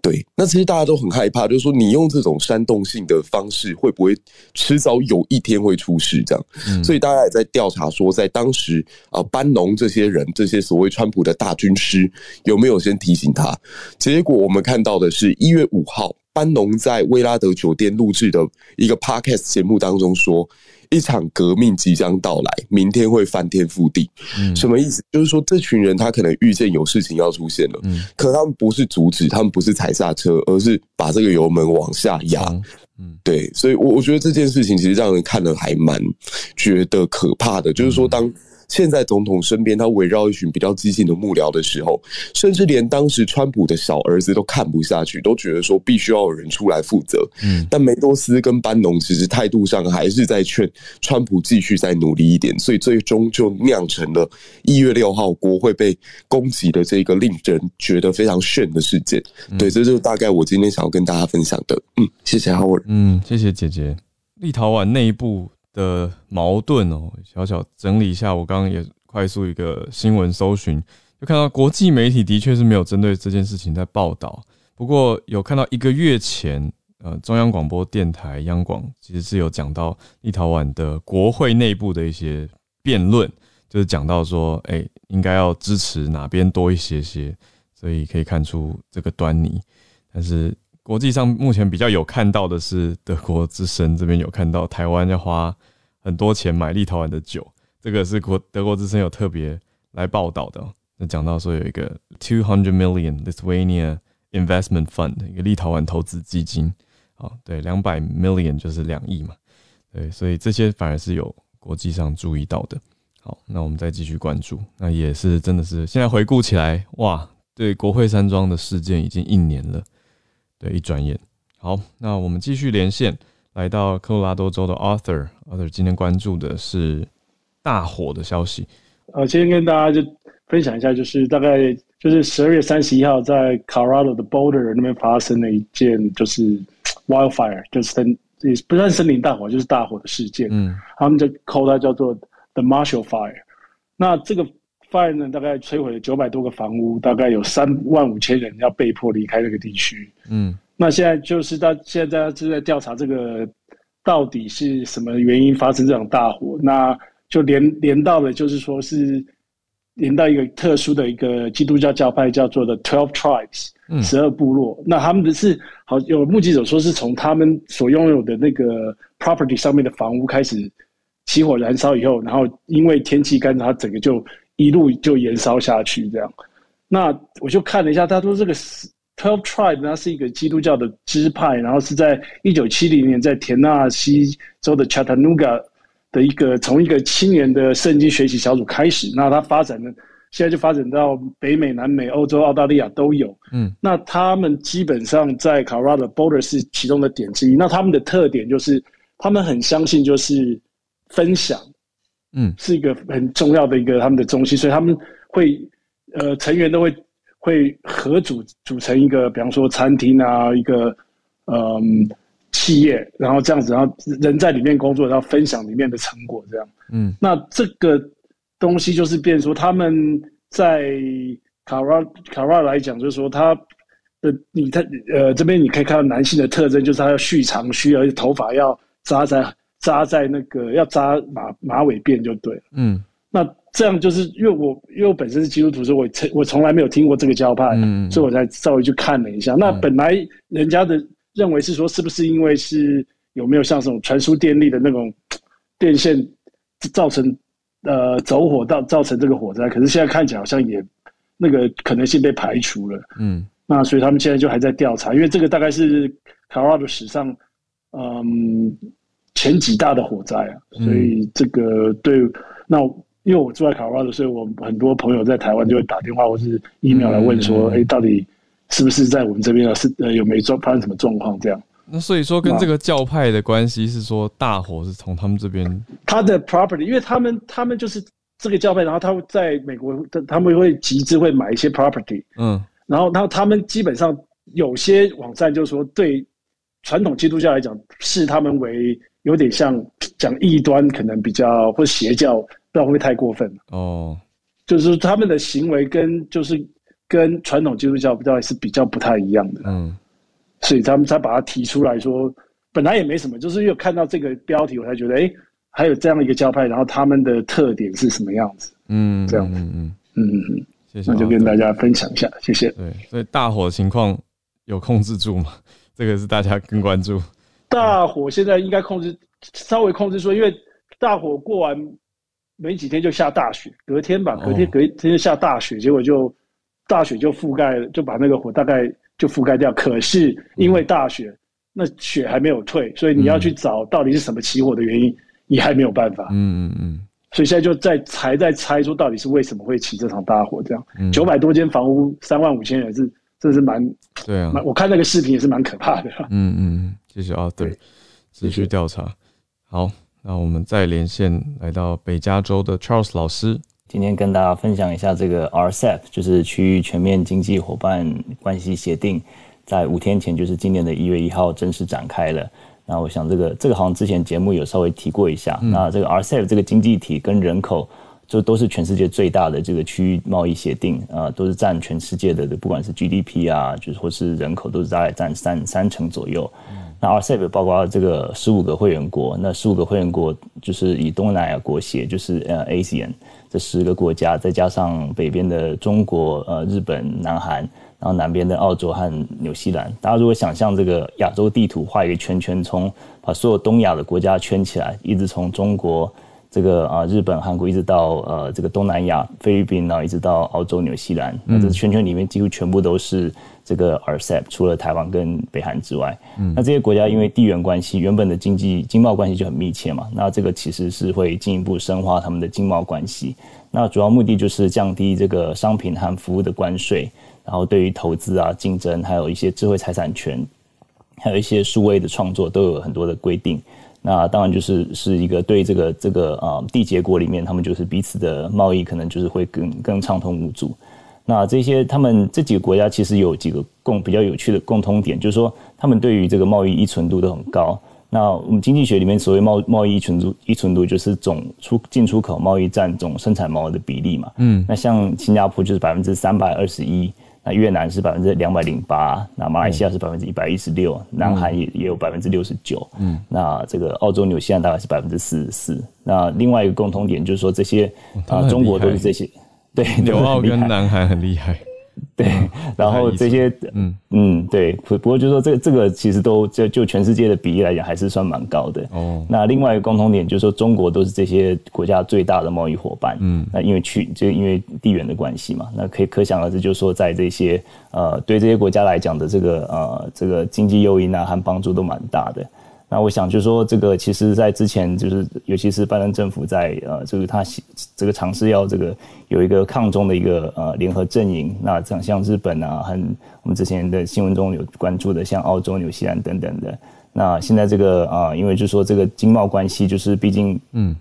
对，那其实大家都很害怕，就是说你用这种煽动性的方式，会不会迟早有一天会出事？这样，所以大家也在调查说，在当时啊，班农这些人，这些所谓川普的大军师，有没有先提醒他？结果我们看到的是一月五号，班农在威拉德酒店录制的一个 podcast 节目当中说。一场革命即将到来，明天会翻天覆地。什么意思？就是说，这群人他可能遇见有事情要出现了，可他们不是阻止，他们不是踩刹车，而是把这个油门往下压。嗯，对，所以，我我觉得这件事情其实让人看了还蛮觉得可怕的，就是说当。现在总统身边，他围绕一群比较激进的幕僚的时候，甚至连当时川普的小儿子都看不下去，都觉得说必须要有人出来负责。嗯，但梅多斯跟班农其实态度上还是在劝川普继续再努力一点，所以最终就酿成了一月六号国会被攻击的这个令人觉得非常炫的事件。对，这就是大概我今天想要跟大家分享的。嗯，谢谢 Howard。嗯，谢谢姐姐。立陶宛内部。的矛盾哦，小小整理一下，我刚刚也快速一个新闻搜寻，就看到国际媒体的确是没有针对这件事情在报道，不过有看到一个月前，呃，中央广播电台央广其实是有讲到立陶宛的国会内部的一些辩论，就是讲到说，哎，应该要支持哪边多一些些，所以可以看出这个端倪，但是。国际上目前比较有看到的是德国之声这边有看到台湾要花很多钱买立陶宛的酒，这个是国德国之声有特别来报道的。那讲到说有一个 two hundred million Lithuania investment fund 一个立陶宛投资基金，好，对，两百 million 就是两亿嘛，对，所以这些反而是有国际上注意到的。好，那我们再继续关注，那也是真的是现在回顾起来，哇，对，国会山庄的事件已经一年了。对，一转眼，好，那我们继续连线，来到科罗拉多州的 Arthur，Arthur 今天关注的是大火的消息。呃，今天跟大家就分享一下，就是大概就是十二月三十一号在 Colorado 的 Boulder 那边发生了一件就是 wildfire，就是森也不算森林大火，就是大火的事件。嗯，他们就 call 它叫做 The Marshall Fire。那这个 fire 呢，大概摧毁了九百多个房屋，大概有三万五千人要被迫离开这个地区。嗯，那现在就是大现在大家正在调查这个到底是什么原因发生这场大火，那就连连到了就是说是连到一个特殊的一个基督教教派叫做的 Twelve Tribes，十二部落。那他们的是好有目击者说是从他们所拥有的那个 property 上面的房屋开始起火燃烧以后，然后因为天气干燥，它整个就一路就延烧下去，这样。那我就看了一下，他说这个 Twelve Tribe 它是一个基督教的支派，然后是在一九七零年在田纳西州的 Chattanooga 的一个从一个青年的圣经学习小组开始。那它发展呢，现在就发展到北美、南美、欧洲、澳大利亚都有。嗯，那他们基本上在 Colorado Boulder 是其中的点之一。那他们的特点就是他们很相信就是分享。嗯，是一个很重要的一个他们的中心，所以他们会呃成员都会会合组组成一个，比方说餐厅啊，一个嗯企业，然后这样子，然后人在里面工作，然后分享里面的成果，这样。嗯，那这个东西就是变说他们在卡拉卡拉来讲，就是说他的你他呃这边你可以看到男性的特征，就是他要蓄长须，而且头发要扎在。扎在那个要扎马马尾辫就对了。嗯，那这样就是因为我因为我本身是基督徒，所以我从我从来没有听过这个教派，嗯，所以我才稍微去看了一下。那本来人家的认为是说，是不是因为是有没有像这种传输电力的那种电线造成呃走火到造成这个火灾？可是现在看起来好像也那个可能性被排除了。嗯，那所以他们现在就还在调查，因为这个大概是卡罗拉史上嗯。前几大的火灾啊，所以这个对那因为我住在卡拉的，所以我很多朋友在台湾就会打电话或是 email 来问说，哎，到底是不是在我们这边啊？是呃有没状发生什么状况？这样。那所以说跟这个教派的关系是说，大火是从他们这边他的 property，因为他们他们就是这个教派，然后他会在美国，他他们会集资会买一些 property，嗯，然后然后他们基本上有些网站就是说，对传统基督教来讲，视他们为有点像讲异端，可能比较或邪教，不知道会不会太过分哦。就是他们的行为跟就是跟传统基督教比较是比较不太一样的。嗯，所以他们才把它提出来说，本来也没什么，就是又看到这个标题，我才觉得，哎，还有这样一个教派，然后他们的特点是什么样子？嗯，这样子，嗯嗯嗯嗯，谢谢，那就跟大家分享一下，谢谢。对，所以大火情况有控制住吗？这个是大家更关注。大火现在应该控制，稍微控制住，因为大火过完没几天就下大雪，隔天吧，隔天隔天就下大雪，结果就大雪就覆盖，就把那个火大概就覆盖掉。可是因为大雪，那雪还没有退，所以你要去找到底是什么起火的原因，你还没有办法。嗯嗯嗯。所以现在就在才在猜出到底是为什么会起这场大火，这样九百多间房屋，三万五千人是。这是蛮对啊，我看那个视频也是蛮可怕的。嗯嗯，谢谢啊，对，持续调查。好，那我们再连线来到北加州的 Charles 老师，今天跟大家分享一下这个 RCEP，就是区域全面经济伙伴关系协定，在五天前，就是今年的一月一号正式展开了。那我想这个这个好像之前节目有稍微提过一下。那这个 RCEP 这个经济体跟人口。就都是全世界最大的这个区域贸易协定啊，都是占全世界的，不管是 GDP 啊，就是或是人口，都是大概占三三成左右。那 RCEP 包括这个十五个会员国，那十五个会员国就是以东南亚国协，就是呃 ASEAN 这十个国家，再加上北边的中国、呃日本、南韩，然后南边的澳洲和纽西兰。大家如果想象这个亚洲地图画一个圈圈，从把所有东亚的国家圈起来，一直从中国。这个啊，日本、韩国一直到呃，这个东南亚、菲律宾，然后一直到澳洲、纽西兰，那这圈圈里面几乎全部都是这个 RCEP，除了台湾跟北韩之外，那这些国家因为地缘关系，原本的经济经贸关系就很密切嘛，那这个其实是会进一步深化他们的经贸关系。那主要目的就是降低这个商品和服务的关税，然后对于投资啊、竞争，还有一些智慧财产权，还有一些数位的创作，都有很多的规定。那当然就是是一个对这个这个啊缔结国里面，他们就是彼此的贸易可能就是会更更畅通无阻。那这些他们这几个国家其实有几个共比较有趣的共通点，就是说他们对于这个贸易依存度都很高。那我们经济学里面所谓贸贸易依存度依存度就是总出进出口贸易占总生产毛额的比例嘛。嗯。那像新加坡就是百分之三百二十一。那越南是百分之两百零八，那马来西亚是百分之一百一十六，南韩也也有百分之六十九，嗯，那这个澳洲、纽西兰大概是百分之四十四。那另外一个共同点就是说，这些啊，中国都是这些，对，[laughs] 纽澳跟南韩很厉害。[laughs] 对，然后这些，嗯嗯，对，不不过就是说，这这个其实都就就全世界的比例来讲，还是算蛮高的。哦，那另外一个共同点就是说，中国都是这些国家最大的贸易伙伴。嗯，那因为去就因为地缘的关系嘛，那可以可想而知，就是说，在这些呃对这些国家来讲的这个呃这个经济诱因啊和帮助都蛮大的。那我想就是说，这个其实，在之前就是，尤其是拜登政府在呃，就是他这个尝试要这个有一个抗中的一个呃联合阵营。那像像日本啊，很我们之前的新闻中有关注的，像澳洲、纽西兰等等的。那现在这个啊，因为就是说这个经贸关系，就是毕竟嗯，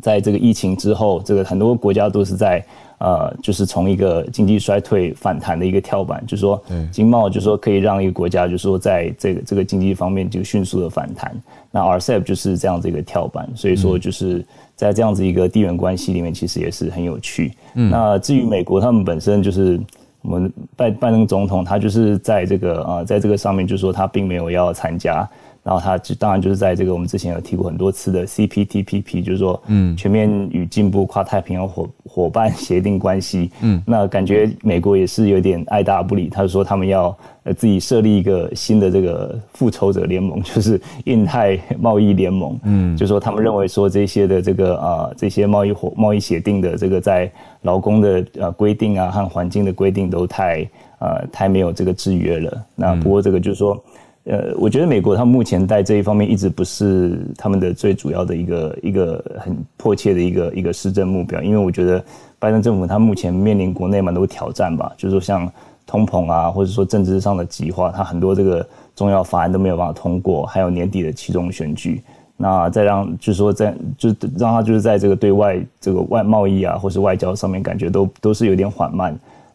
在这个疫情之后，这个很多国家都是在。呃，就是从一个经济衰退反弹的一个跳板，就是说，经贸就是说可以让一个国家，就是说在这个这个经济方面就迅速的反弹。那 RCEP 就是这样子一个跳板，所以说就是在这样子一个地缘关系里面，其实也是很有趣。那至于美国，他们本身就是我们拜拜登总统，他就是在这个啊，在这个上面，就是说他并没有要参加。然后它就当然就是在这个我们之前有提过很多次的 CPTPP，就是说，嗯，全面与进步跨太平洋伙伙伴协定关系，嗯，那感觉美国也是有点爱答不理，他说他们要呃自己设立一个新的这个复仇者联盟，[laughs] 就是印太贸易联盟，嗯，就说他们认为说这些的这个啊这些贸易伙贸易协定的这个在劳工的呃规定啊和环境的规定都太呃太没有这个制约了，那不过这个就是说。呃，我觉得美国他目前在这一方面一直不是他们的最主要的一个一个很迫切的一个一个施政目标，因为我觉得拜登政府他目前面临国内蛮多挑战吧，就是说像通膨啊，或者说政治上的极化，他很多这个重要法案都没有办法通过，还有年底的其中选举，那再让就是说在就让他就是在这个对外这个外贸易啊，或是外交上面感觉都都是有点缓慢。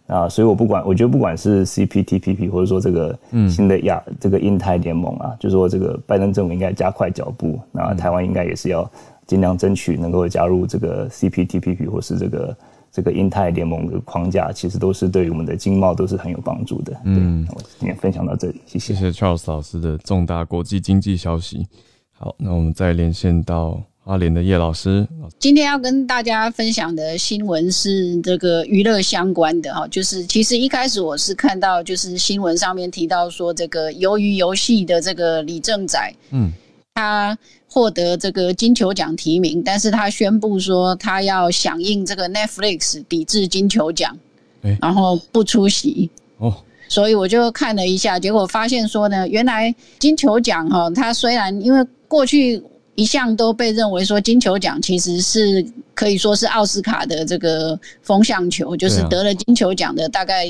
啊，所以我不管，我觉得不管是 CPTPP 或者说这个新的亚这个印太联盟啊，就说这个拜登政府应该加快脚步，那台湾应该也是要尽量争取能够加入这个 CPTPP 或是这个这个印太联盟的框架，其实都是对于我们的经贸都是很有帮助的。嗯，我今天分享到这里，谢谢。谢谢 Charles 老师的重大国际经济消息。好，那我们再连线到阿联的叶老师。今天要跟大家分享的新闻是这个娱乐相关的哈，就是其实一开始我是看到就是新闻上面提到说这个鱿鱼游戏的这个李正宰，嗯，他。获得这个金球奖提名，但是他宣布说他要响应这个 Netflix 抵制金球奖，然后不出席。哦，所以我就看了一下，结果发现说呢，原来金球奖哈，它虽然因为过去。一向都被认为说金球奖其实是可以说是奥斯卡的这个风向球，就是得了金球奖的大概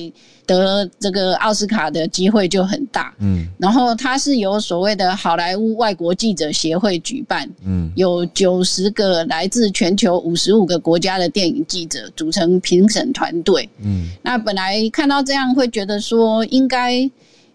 得这个奥斯卡的机会就很大。嗯，然后它是由所谓的好莱坞外国记者协会举办，嗯，有九十个来自全球五十五个国家的电影记者组成评审团队。嗯，那本来看到这样会觉得说应该。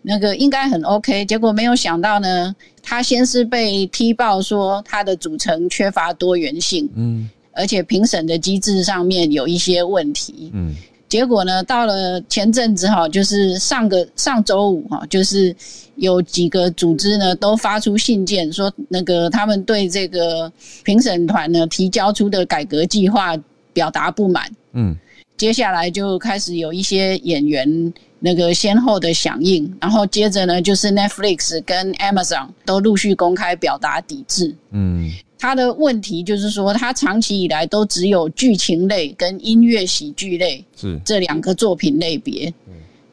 那个应该很 OK，结果没有想到呢，他先是被踢爆说他的组成缺乏多元性，嗯，而且评审的机制上面有一些问题，嗯，结果呢，到了前阵子哈，就是上个上周五哈，就是有几个组织呢都发出信件说，那个他们对这个评审团呢提交出的改革计划表达不满，嗯，接下来就开始有一些演员。那个先后的响应，然后接着呢，就是 Netflix 跟 Amazon 都陆续公开表达抵制。嗯，他的问题就是说，他长期以来都只有剧情类跟音乐喜剧类是这两个作品类别。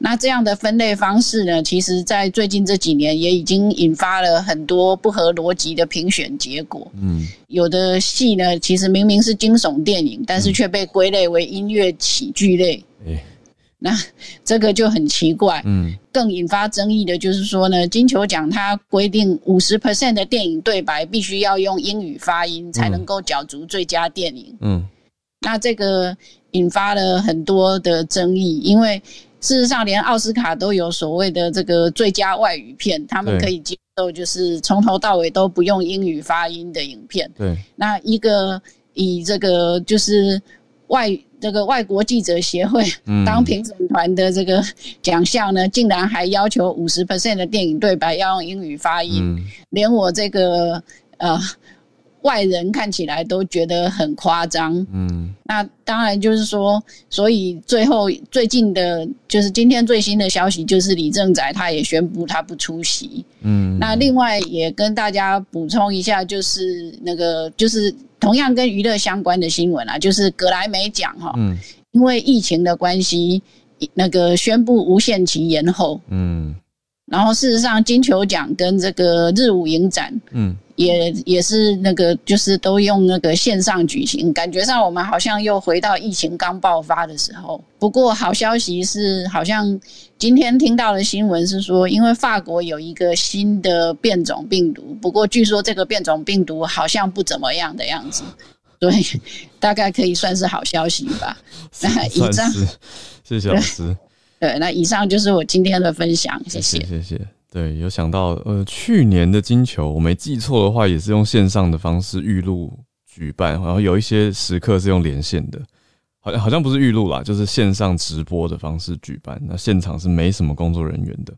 那这样的分类方式呢，其实在最近这几年也已经引发了很多不合逻辑的评选结果。嗯，有的戏呢，其实明明是惊悚电影，但是却被归类为音乐喜剧类。那这个就很奇怪，嗯，更引发争议的就是说呢，金球奖它规定五十 percent 的电影对白必须要用英语发音才能够角逐最佳电影，嗯，那这个引发了很多的争议，因为事实上连奥斯卡都有所谓的这个最佳外语片，他们可以接受就是从头到尾都不用英语发音的影片，对，那一个以这个就是外。这个外国记者协会当评审团的这个奖项呢，竟然还要求五十 percent 的电影对白要用英语发音，连我这个呃外人看起来都觉得很夸张。嗯，那当然就是说，所以最后最近的，就是今天最新的消息，就是李正宰他也宣布他不出席。嗯，那另外也跟大家补充一下，就是那个就是。同样跟娱乐相关的新闻啊，就是格莱美奖哈，嗯，因为疫情的关系，那个宣布无限期延后，嗯，然后事实上金球奖跟这个日舞影展，嗯。也也是那个，就是都用那个线上举行，感觉上我们好像又回到疫情刚爆发的时候。不过好消息是，好像今天听到的新闻是说，因为法国有一个新的变种病毒，不过据说这个变种病毒好像不怎么样的样子，所以大概可以算是好消息吧。[laughs] 那以上，谢谢老师。对，那以上就是我今天的分享，谢谢，谢谢。对，有想到呃，去年的金球，我没记错的话，也是用线上的方式预录举办，然后有一些时刻是用连线的，好像好像不是预录啦，就是线上直播的方式举办。那现场是没什么工作人员的，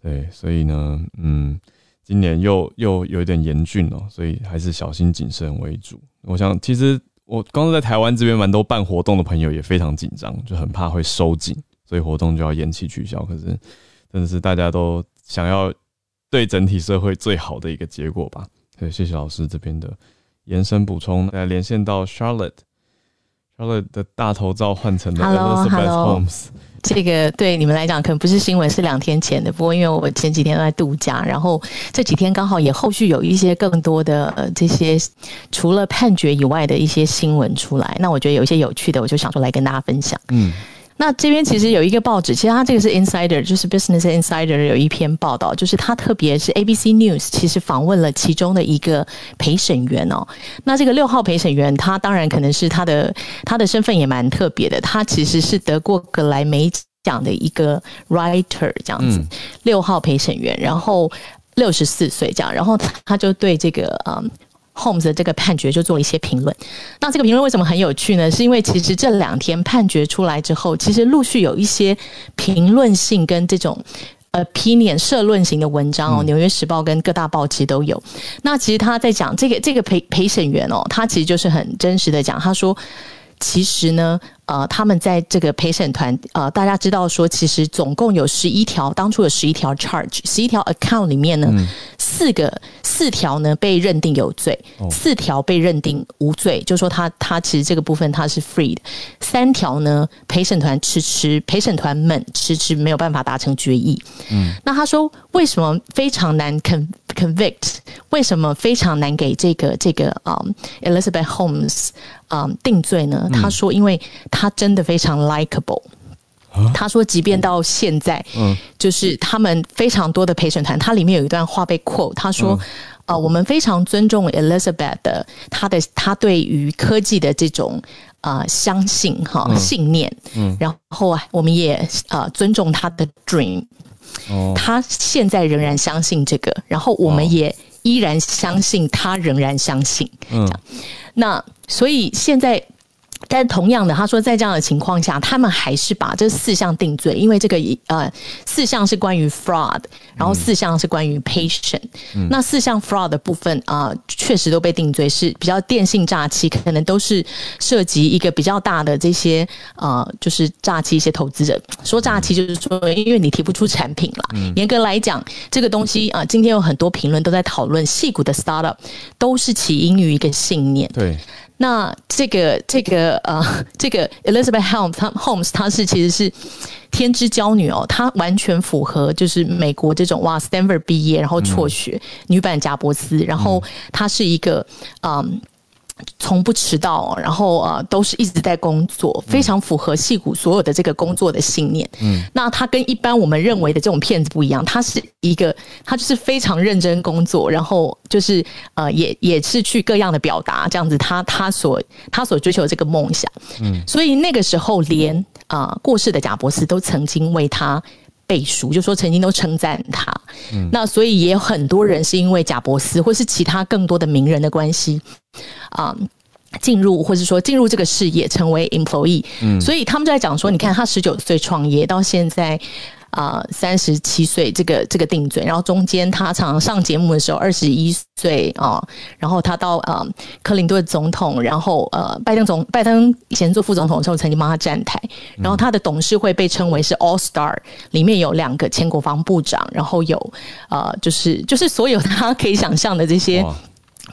对，所以呢，嗯，今年又又有一点严峻哦，所以还是小心谨慎为主。我想，其实我刚刚在台湾这边蛮多办活动的朋友也非常紧张，就很怕会收紧，所以活动就要延期取消。可是真的是大家都。想要对整体社会最好的一个结果吧。对，谢谢老师这边的延伸补充。来连线到 Charlotte，Charlotte 的大头照换成了 Elizabeth Holmes。这个对你们来讲可能不是新闻，是两天前的。不过因为我前几天都在度假，然后这几天刚好也后续有一些更多的呃这些除了判决以外的一些新闻出来。那我觉得有一些有趣的，我就想说来跟大家分享。嗯。那这边其实有一个报纸，其实它这个是 Insider，就是 Business Insider 有一篇报道，就是它特别是 ABC News，其实访问了其中的一个陪审员哦。那这个六号陪审员，他当然可能是他的他的身份也蛮特别的，他其实是得过格莱美奖的一个 writer 这样子。六号陪审员，然后六十四岁这样，然后他就对这个嗯。Holmes 的这个判决就做了一些评论。那这个评论为什么很有趣呢？是因为其实这两天判决出来之后，其实陆续有一些评论性跟这种。opinion 社论型的文章哦，《纽约时报》跟各大报其实都有。那其实他在讲这个这个陪陪审员哦，他其实就是很真实的讲，他说，其实呢。呃，他们在这个陪审团，呃，大家知道说，其实总共有十一条，当初有十一条 charge，十一条 account 里面呢，四个四条呢被认定有罪，四条被认定无罪，就说他他其实这个部分他是 free 的，三条呢陪审团迟迟，陪审团们迟迟没有办法达成决议。嗯，那他说为什么非常难 con convict？为什么非常难给这个这个啊 Elizabeth Holmes 啊定罪呢？他说因为。他真的非常 likable。他说，即便到现在，嗯，就是他们非常多的陪审团，他里面有一段话被 quote，他说：“呃，我们非常尊重 Elizabeth 的他的他对于科技的这种啊相信哈信念，嗯，然后啊，我们也呃尊重他的 dream。哦，他现在仍然相信这个，然后我们也依然相信他仍然相信。嗯，那所以现在。但同样的，他说在这样的情况下，他们还是把这四项定罪，因为这个呃四项是关于 fraud，然后四项是关于 patient。那四项 fraud 的部分啊，确实都被定罪，是比较电信诈欺，可能都是涉及一个比较大的这些呃，就是诈欺一些投资者。说诈欺就是说，因为你提不出产品了。严格来讲，这个东西啊，今天有很多评论都在讨论，细股的 startup 都是起因于一个信念。对。那这个这个呃，[laughs] 这个 Elizabeth Holmes，她 Holmes 她是其实是天之娇女哦，她完全符合就是美国这种哇，Stanford 毕业然后辍学，女版贾伯斯，然后她是一个嗯。从不迟到，然后呃，都是一直在工作，非常符合戏骨所有的这个工作的信念。嗯，那他跟一般我们认为的这种骗子不一样，他是一个，他就是非常认真工作，然后就是呃，也也是去各样的表达这样子，他他所他所追求的这个梦想。嗯，所以那个时候，连啊过世的贾博士都曾经为他。背书就说曾经都称赞他，嗯那所以也有很多人是因为贾伯斯或是其他更多的名人的关系啊进入，或者说进入这个事业成为 employee，嗯所以他们就在讲说，你看他十九岁创业到现在。啊，三十七岁这个这个定罪，然后中间他常上节目的时候二十一岁啊，然后他到呃克林顿总统，然后呃拜登总拜登以前做副总统的时候曾经帮他站台，然后他的董事会被称为是 All Star，里面有两个前国防部长，然后有呃就是就是所有他可以想象的这些。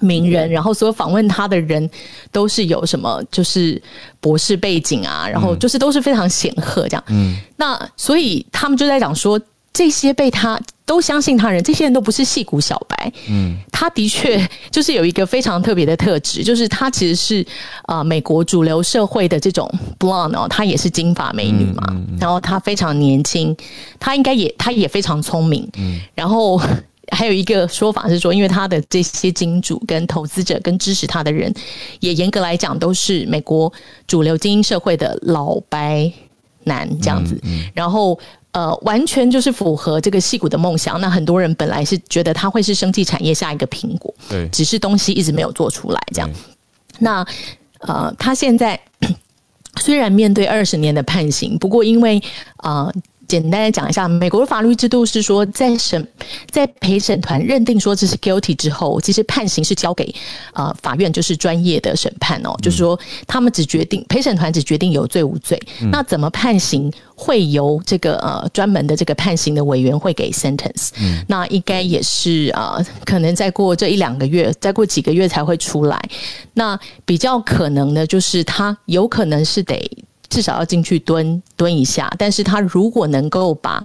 名人，然后所有访问他的人都是有什么，就是博士背景啊，然后就是都是非常显赫这样。嗯，那所以他们就在讲说，这些被他都相信他人，这些人都不是戏骨小白。嗯，他的确就是有一个非常特别的特质，就是他其实是啊美国主流社会的这种 blonde 哦，她也是金发美女嘛，然后她非常年轻，她应该也她也非常聪明。嗯，然后。还有一个说法是说，因为他的这些金主、跟投资者、跟支持他的人，也严格来讲都是美国主流精英社会的老白男这样子。然后呃，完全就是符合这个戏骨的梦想。那很多人本来是觉得他会是生技产业下一个苹果，对，只是东西一直没有做出来这样。那呃，他现在 [clears throat] 虽然面对二十年的判刑，不过因为啊。简单的讲一下，美国的法律制度是说，在审在陪审团认定说这是 guilty 之后，其实判刑是交给呃法院，就是专业的审判哦，就是说他们只决定陪审团只决定有罪无罪，那怎么判刑会由这个呃专门的这个判刑的委员会给 sentence，那应该也是啊，可能再过这一两个月，再过几个月才会出来。那比较可能的就是他有可能是得。至少要进去蹲蹲一下，但是他如果能够把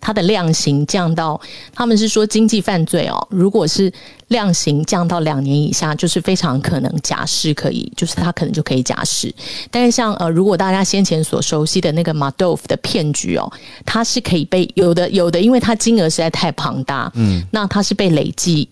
他的量刑降到，他们是说经济犯罪哦，如果是量刑降到两年以下，就是非常可能假释可以，就是他可能就可以假释。但是像呃，如果大家先前所熟悉的那个马豆夫的骗局哦，它是可以被有的有的，因为它金额实在太庞大，嗯，那它是被累计。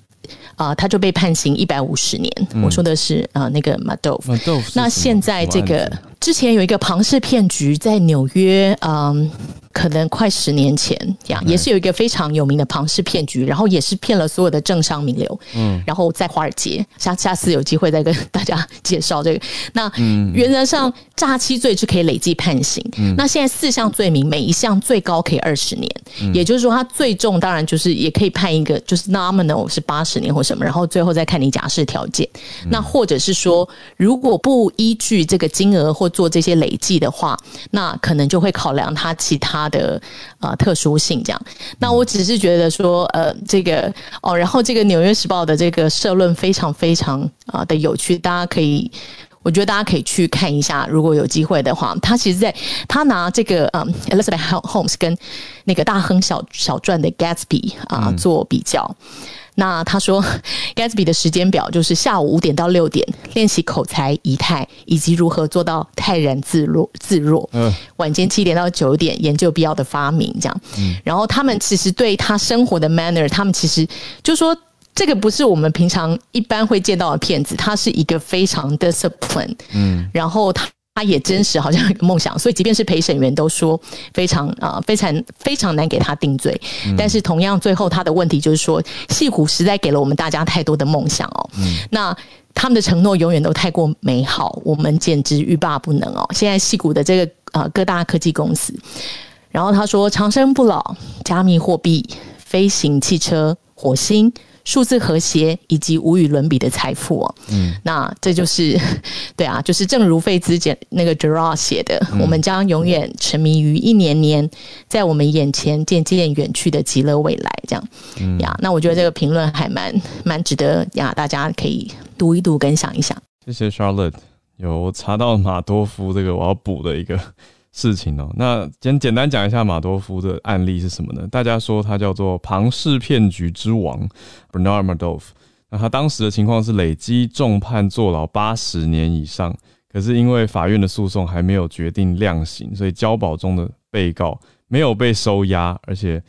啊，他就被判刑一百五十年。我说的是啊，那个马豆夫。那现在这个之前有一个庞氏骗局在纽约，嗯，可能快十年前，这样也是有一个非常有名的庞氏骗局，然后也是骗了所有的政商名流。嗯，然后在华尔街，下下次有机会再跟大家介绍这个。那原则上诈欺罪是可以累计判刑。那现在四项罪名，每一项最高可以二十年，也就是说，它最重当然就是也可以判一个，就是 nominal 是八十年或什么，然后最后再看你假释条件。那或者是说，如果不依据这个金额或做这些累计的话，那可能就会考量他其他的呃特殊性这样。那我只是觉得说，呃，这个哦，然后这个《纽约时报》的这个社论非常非常啊的有趣，大家可以，我觉得大家可以去看一下，如果有机会的话，他其实在他拿这个嗯 Elizabeth Holmes 跟那个大亨小小传的 Gatsby 啊做比较。那他说，Gatsby 的时间表就是下午五点到六点练习口才、仪态以及如何做到泰然自若。自若。嗯。晚间七点到九点研究必要的发明，这样。嗯。然后他们其实对他生活的 manner，他们其实就说这个不是我们平常一般会见到的骗子，他是一个非常 discipline。嗯。然后他。他也真实，好像一个梦想，所以即便是陪审员都说非常啊，非常非常难给他定罪。但是同样，最后他的问题就是说，戏骨实在给了我们大家太多的梦想哦。那他们的承诺永远都太过美好，我们简直欲罢不能哦。现在戏骨的这个啊各大科技公司，然后他说长生不老、加密货币、飞行汽车、火星。数字和谐以及无与伦比的财富哦，嗯，那这就是 [laughs] 对啊，就是正如费兹简那个 Gerard 写的，我们将永远沉迷于一年年在我们眼前渐渐远去的极乐未来，这样，嗯呀，那我觉得这个评论还蛮蛮值得呀，大家可以读一读跟想一想。谢谢 Charlotte，有查到马多夫这个我要补的一个。事情哦，那简简单讲一下马多夫的案例是什么呢？大家说他叫做庞氏骗局之王 Bernard Madoff。那他当时的情况是累积重判坐牢八十年以上，可是因为法院的诉讼还没有决定量刑，所以交保中的被告没有被收押，而且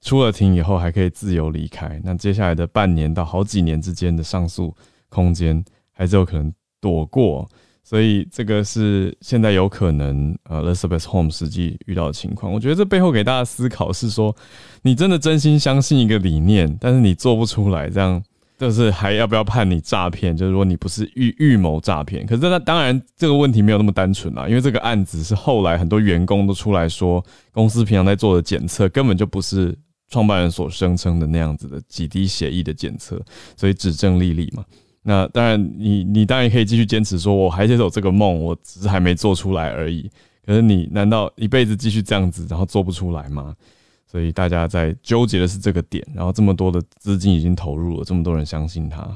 出了庭以后还可以自由离开。那接下来的半年到好几年之间的上诉空间，还是有可能躲过。所以这个是现在有可能呃，Lizabeth Home 实际遇到的情况。我觉得这背后给大家思考是说，你真的真心相信一个理念，但是你做不出来，这样就是还要不要判你诈骗？就是说你不是预预谋诈骗。可是那当然这个问题没有那么单纯啦，因为这个案子是后来很多员工都出来说，公司平常在做的检测根本就不是创办人所声称的那样子的几滴血液的检测，所以指证莉莉嘛。那当然，你你当然可以继续坚持说，我还接受这个梦，我只是还没做出来而已。可是你难道一辈子继续这样子，然后做不出来吗？所以大家在纠结的是这个点。然后这么多的资金已经投入了，这么多人相信他，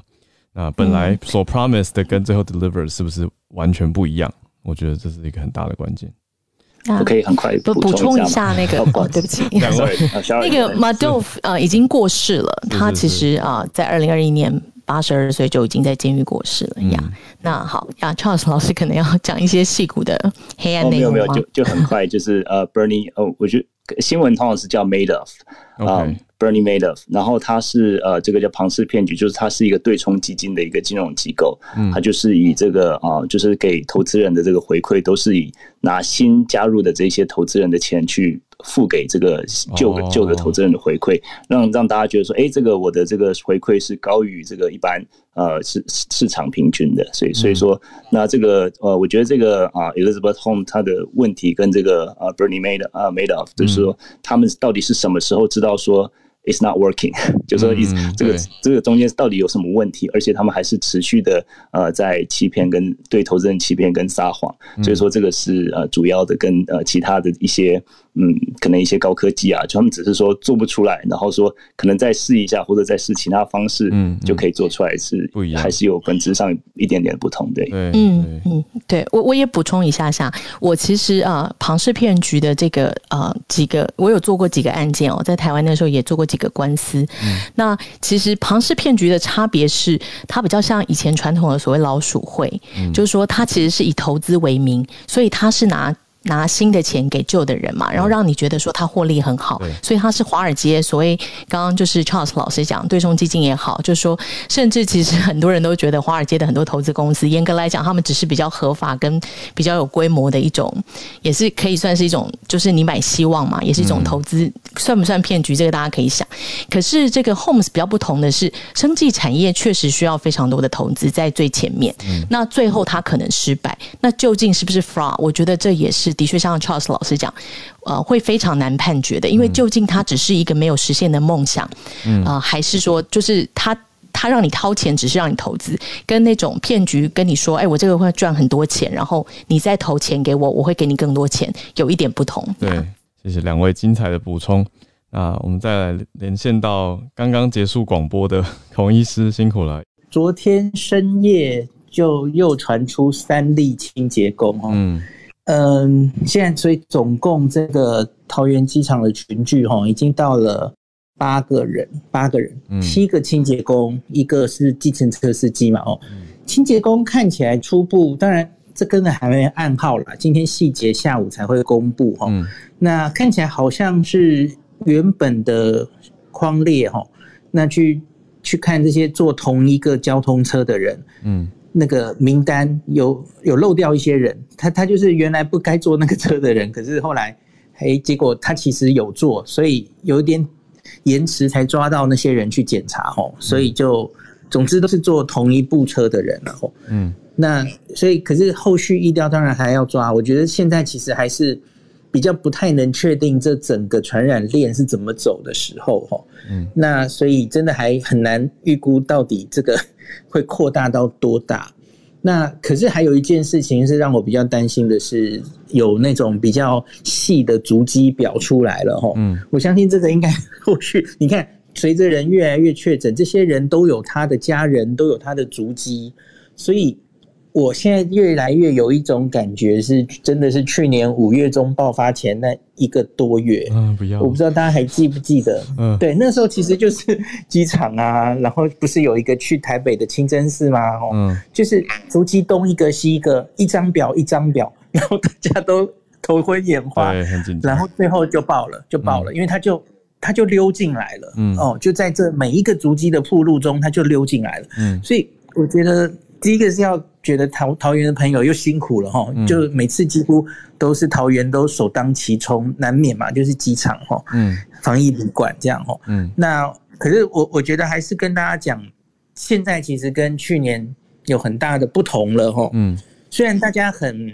那本来所 promised 的跟最后 deliver 是不是完全不一样？我觉得这是一个很大的关键。我可以很快补补充一下那个，对不起，[laughs] 那个 Madoff 呃已经过世了，他其实啊在二零二一年。八十二岁就已经在监狱过世了呀。那好呀，Charles 老师可能要讲一些戏骨的黑暗内容没有没有，就就很快，就是呃，Bernie，哦，我觉得新闻通常是叫 Made of，啊，Bernie Made of，然后他是呃，这个叫庞氏骗局，就是它是一个对冲基金的一个金融机构，它就是以这个啊，就是给投资人的这个回馈都是以拿新加入的这些投资人的钱去。付给这个旧旧的投资人的回馈，让让大家觉得说，哎，这个我的这个回馈是高于这个一般呃市市场平均的，所以所以说，那这个呃，我觉得这个啊，Elizabeth Home 它的问题跟这个呃 Bernie Made 啊 Made of，就是说他们到底是什么时候知道说？It's not working，[laughs] 就说意思这个这个中间到底有什么问题？而且他们还是持续的呃在欺骗跟对投资人欺骗跟撒谎，所以说这个是呃主要的跟呃其他的一些嗯可能一些高科技啊，就他们只是说做不出来，然后说可能再试一下或者再试其他方式，嗯就可以做出来是不一样，还是有本质上一点点不同的。嗯嗯，对我我也补充一下下，我其实啊庞氏骗局的这个呃几个我有做过几个案件哦，在台湾那时候也做过。几个官司，那其实庞氏骗局的差别是，它比较像以前传统的所谓老鼠会，就是说它其实是以投资为名，所以它是拿拿新的钱给旧的人嘛，然后让你觉得说他获利很好，所以他是华尔街所谓刚刚就是 Charles 老师讲对冲基金也好，就是说甚至其实很多人都觉得华尔街的很多投资公司，严格来讲他们只是比较合法跟比较有规模的一种，也是可以算是一种就是你买希望嘛，也是一种投资，算不算骗局？这个大家可以想。可是这个 Homes 比较不同的是，生技产业确实需要非常多的投资在最前面，那最后它可能失败，那究竟是不是 fraud？我觉得这也是。的确，像 Charles 老师讲，呃，会非常难判决的，因为究竟他只是一个没有实现的梦想，嗯，啊，还是说，就是他他让你掏钱，只是让你投资，跟那种骗局跟你说，哎，我这个会赚很多钱，然后你再投钱给我，我会给你更多钱，有一点不同。对，谢谢两位精彩的补充。那我们再来连线到刚刚结束广播的孔医师，辛苦了。昨天深夜就又传出三例清洁工，嗯。嗯，现在所以总共这个桃园机场的群聚哈，已经到了八个人，八个人，七个清洁工，一个是计程车司机嘛哦。清洁工看起来初步，当然这跟的还没暗号啦，今天细节下午才会公布哈。那看起来好像是原本的框列哈，那去去看这些坐同一个交通车的人，嗯。那个名单有有漏掉一些人，他他就是原来不该坐那个车的人，可是后来，哎，结果他其实有坐，所以有一点延迟才抓到那些人去检查吼，所以就总之都是坐同一部车的人了吼。嗯，那所以可是后续意调当然还要抓，我觉得现在其实还是。比较不太能确定这整个传染链是怎么走的时候，哈，嗯，那所以真的还很难预估到底这个会扩大到多大。那可是还有一件事情是让我比较担心的是，有那种比较细的足迹表出来了，哈，嗯，我相信这个应该 [laughs] 后续你看，随着人越来越确诊，这些人都有他的家人，都有他的足迹，所以。我现在越来越有一种感觉，是真的是去年五月中爆发前那一个多月。嗯，不要，我不知道大家还记不记得？嗯，对，那时候其实就是机场啊，然后不是有一个去台北的清真寺吗？嗯，就是足迹东一个西一个，一张表一张表，然后大家都头昏眼花，对，很紧张，然后最后就爆了，就爆了，因为他就他就溜进来了。嗯，哦，就在这每一个足迹的铺路中，他就溜进来了。嗯，所以我觉得。第一个是要觉得桃桃园的朋友又辛苦了哈，就每次几乎都是桃园都首当其冲，难免嘛，就是机场哈，嗯，防疫旅馆这样哈，嗯，那可是我我觉得还是跟大家讲，现在其实跟去年有很大的不同了哈，嗯，虽然大家很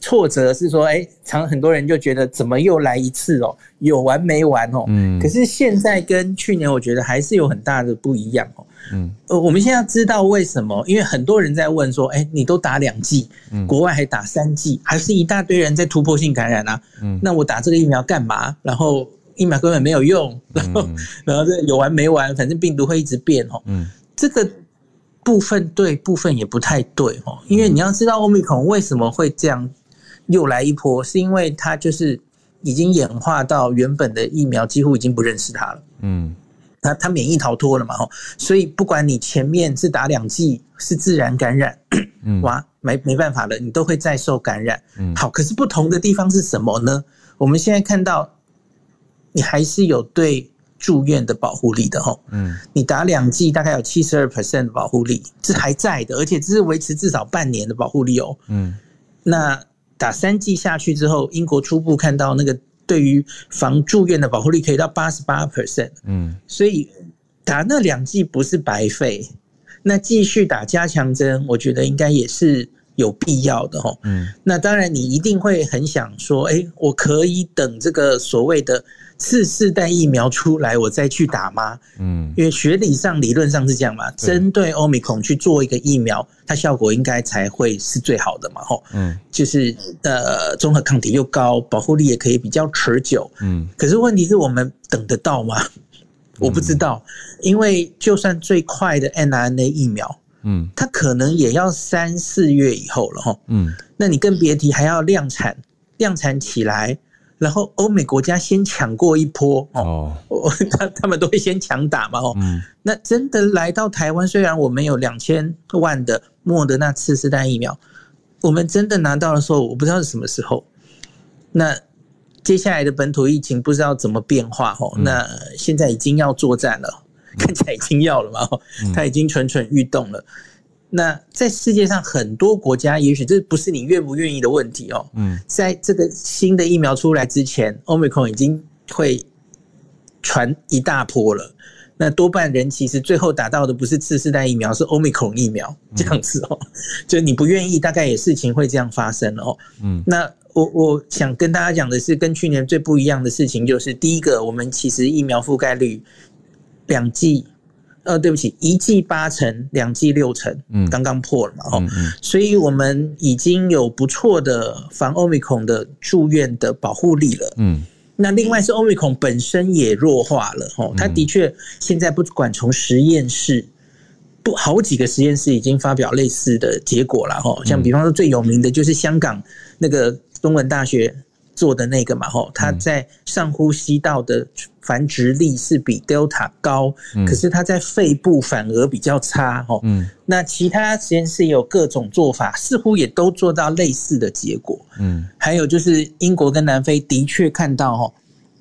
挫折，是说哎，常很多人就觉得怎么又来一次哦，有完没完哦，嗯，可是现在跟去年我觉得还是有很大的不一样哦。嗯，呃，我们现在知道为什么？因为很多人在问说，哎，你都打两剂，国外还打三剂，还是一大堆人在突破性感染啊？嗯，那我打这个疫苗干嘛？然后疫苗根本没有用，然后然后这有完没完？反正病毒会一直变哦。嗯，这个部分对，部分也不太对哦。因为你要知道，欧米孔为什么会这样又来一波，是因为它就是已经演化到原本的疫苗几乎已经不认识它了。嗯。他他免疫逃脱了嘛？吼，所以不管你前面是打两剂是自然感染，哇，没没办法了，你都会再受感染。好，可是不同的地方是什么呢？我们现在看到，你还是有对住院的保护力的，吼。嗯，你打两剂大概有七十二 percent 的保护力，这还在的，而且这是维持至少半年的保护力哦。嗯，那打三剂下去之后，英国初步看到那个。对于防住院的保护率可以到八十八 percent，嗯，所以打那两剂不是白费，那继续打加强针，我觉得应该也是有必要的哦，嗯，那当然你一定会很想说，哎，我可以等这个所谓的。次世代疫苗出来，我再去打吗？嗯，因为学理上、理论上是这样嘛。针对欧米孔去做一个疫苗，它效果应该才会是最好的嘛。吼，嗯，就是呃，综合抗体又高，保护力也可以比较持久。嗯，可是问题是我们等得到吗？我不知道，因为就算最快的 mRNA 疫苗，嗯，它可能也要三四月以后了。哈，嗯，那你更别提还要量产，量产起来。然后欧美国家先抢过一波哦，[laughs] 他他们都会先抢打嘛哦，那真的来到台湾，虽然我们有两千万的莫德纳次世代疫苗，我们真的拿到的时候，我不知道是什么时候。那接下来的本土疫情不知道怎么变化哦。那现在已经要作战了，[laughs] 看起来已经要了嘛，他已经蠢蠢欲动了。那在世界上很多国家，也许这不是你愿不愿意的问题哦。嗯，在这个新的疫苗出来之前，Omicron 已经会传一大波了。那多半人其实最后打到的不是次世代疫苗，是 Omicron 疫苗这样子哦。就你不愿意，大概也事情会这样发生哦。嗯，那我我想跟大家讲的是，跟去年最不一样的事情就是，第一个，我们其实疫苗覆盖率两剂。呃，对不起，一剂八成，两剂六成，嗯，刚刚破了嘛，哦，所以我们已经有不错的防欧米孔的住院的保护力了，嗯，那另外是欧米孔本身也弱化了，哦，它的确现在不管从实验室，不好几个实验室已经发表类似的结果了，哈，像比方说最有名的就是香港那个中文大学。做的那个嘛，吼，它在上呼吸道的繁殖力是比 Delta 高，可是它在肺部反而比较差，吼。嗯，那其他实验室有各种做法，似乎也都做到类似的结果。嗯，还有就是英国跟南非的确看到，吼，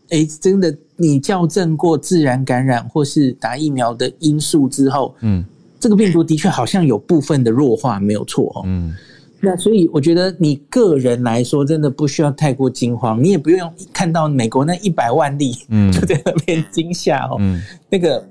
哎，真的，你校正过自然感染或是打疫苗的因素之后，嗯，这个病毒的确好像有部分的弱化，没有错，哦。嗯。那所以我觉得你个人来说，真的不需要太过惊慌，你也不用看到美国那一百万例，嗯，[laughs] 就在那边惊吓哦。嗯，那个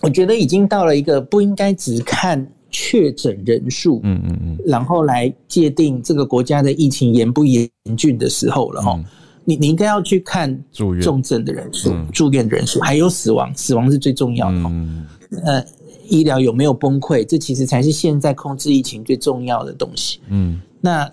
我觉得已经到了一个不应该只看确诊人数，嗯嗯嗯，然后来界定这个国家的疫情严不严峻的时候了哈。你你应该要去看重症的人数、住院的人数，还有死亡，死亡是最重要的。嗯，呃。医疗有没有崩溃？这其实才是现在控制疫情最重要的东西。嗯，那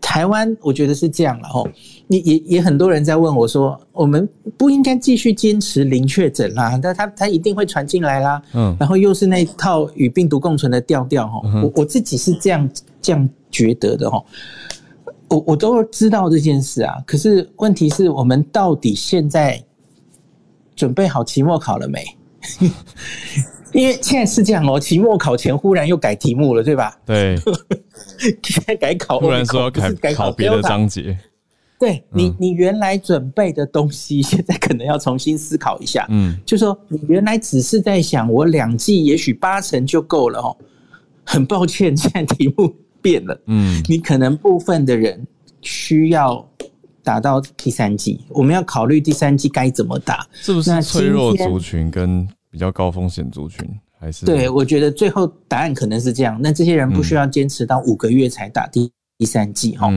台湾我觉得是这样了吼。你也也很多人在问我说，我们不应该继续坚持零确诊啦？但他他一定会传进来啦。嗯，然后又是那套与病毒共存的调调哈。我我自己是这样这样觉得的哈。我我都知道这件事啊，可是问题是我们到底现在准备好期末考了没？[laughs] 因为现在是这样哦，期末考前忽然又改题目了，对吧？对，[laughs] 现在改考，忽然说要改改考别的章节。对你，你原来准备的东西，现在可能要重新思考一下。嗯，就说你原来只是在想，我两季也许八成就够了哦。很抱歉，现在题目变了。嗯，你可能部分的人需要打到第三季，我们要考虑第三季该怎么打，是不是脆弱族群跟？比较高风险族群还是对，我觉得最后答案可能是这样。那这些人不需要坚持到五个月才打第第三剂哈。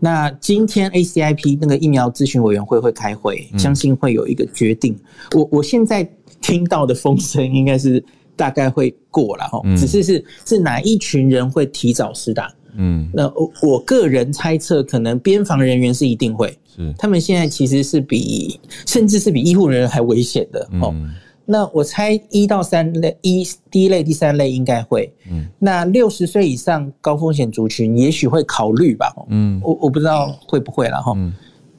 那今天 ACIP 那个疫苗咨询委员会会开会，相信会有一个决定。我我现在听到的风声应该是大概会过了哈，只是是是哪一群人会提早施打？嗯，那我我个人猜测，可能边防人员是一定会，是他们现在其实是比甚至是比医护人员还危险的哦。那我猜一到三类，一第一类、第三类应该会。嗯，那六十岁以上高风险族群也许会考虑吧。嗯，我我不知道会不会了哈。嗯，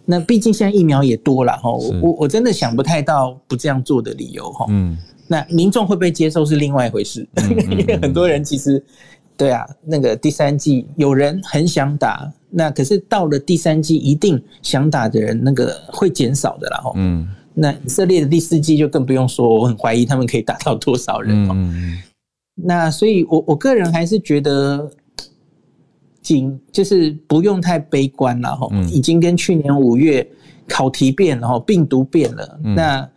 那毕竟现在疫苗也多了哈。我我真的想不太到不这样做的理由哈。嗯，那民众会不会接受是另外一回事。[laughs] 因为很多人其实，对啊，那个第三季有人很想打，那可是到了第三季一定想打的人，那个会减少的啦。哈。嗯。那以色列的第四季就更不用说，我很怀疑他们可以打到多少人哦。那所以，我我个人还是觉得，仅就是不用太悲观了哈。已经跟去年五月考题变了哈，病毒变了。那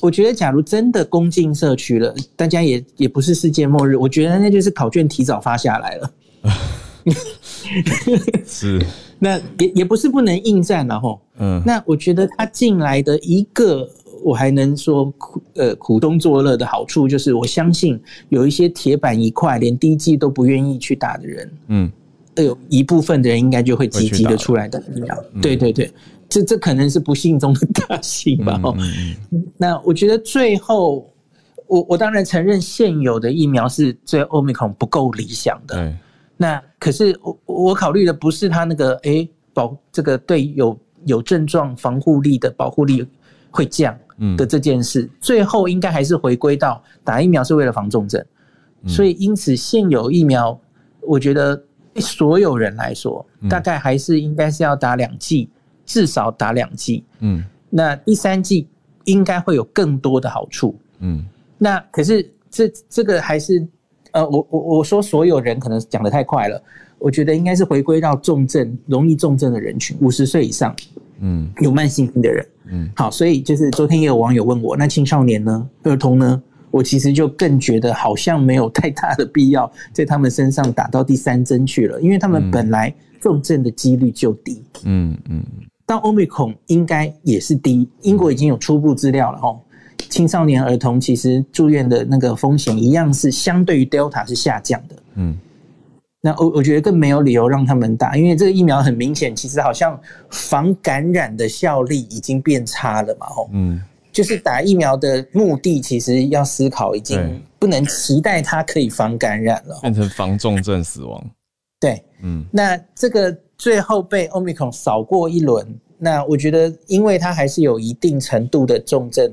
我觉得，假如真的攻进社区了，大家也也不是世界末日。我觉得那就是考卷提早发下来了。[laughs] [laughs] 是。那也也不是不能应战了哈，嗯，那我觉得他进来的一个，我还能说苦呃苦中作乐的好处，就是我相信有一些铁板一块，连第一季都不愿意去打的人，嗯，有一部分的人应该就会积极的出来打疫苗，对对对，这这可能是不幸中的大幸吧，哈，那我觉得最后，我我当然承认现有的疫苗是对欧米孔不够理想的。那可是我我考虑的不是他那个哎保这个对有有症状防护力的保护力会降的这件事，最后应该还是回归到打疫苗是为了防重症，所以因此现有疫苗，我觉得所有人来说，大概还是应该是要打两剂，至少打两剂。嗯，那第三剂应该会有更多的好处。嗯，那可是这这个还是呃，我我我说所有人可能讲的太快了，我觉得应该是回归到重症容易重症的人群，五十岁以上，嗯，有慢性病的人。嗯，好，所以就是昨天也有网友问我，那青少年呢，儿童呢？我其实就更觉得好像没有太大的必要在他们身上打到第三针去了，因为他们本来重症的几率就低。嗯嗯。到欧米孔应该也是低，英国已经有初步资料了哦。青少年儿童其实住院的那个风险一样是相对于 Delta 是下降的。嗯。那我我觉得更没有理由让他们打，因为这个疫苗很明显，其实好像防感染的效力已经变差了嘛。哦。嗯。就是打疫苗的目的，其实要思考，已经不能期待它可以防感染了，变成防重症死亡。对，嗯，那这个最后被 Omicron 扫过一轮，那我觉得，因为它还是有一定程度的重症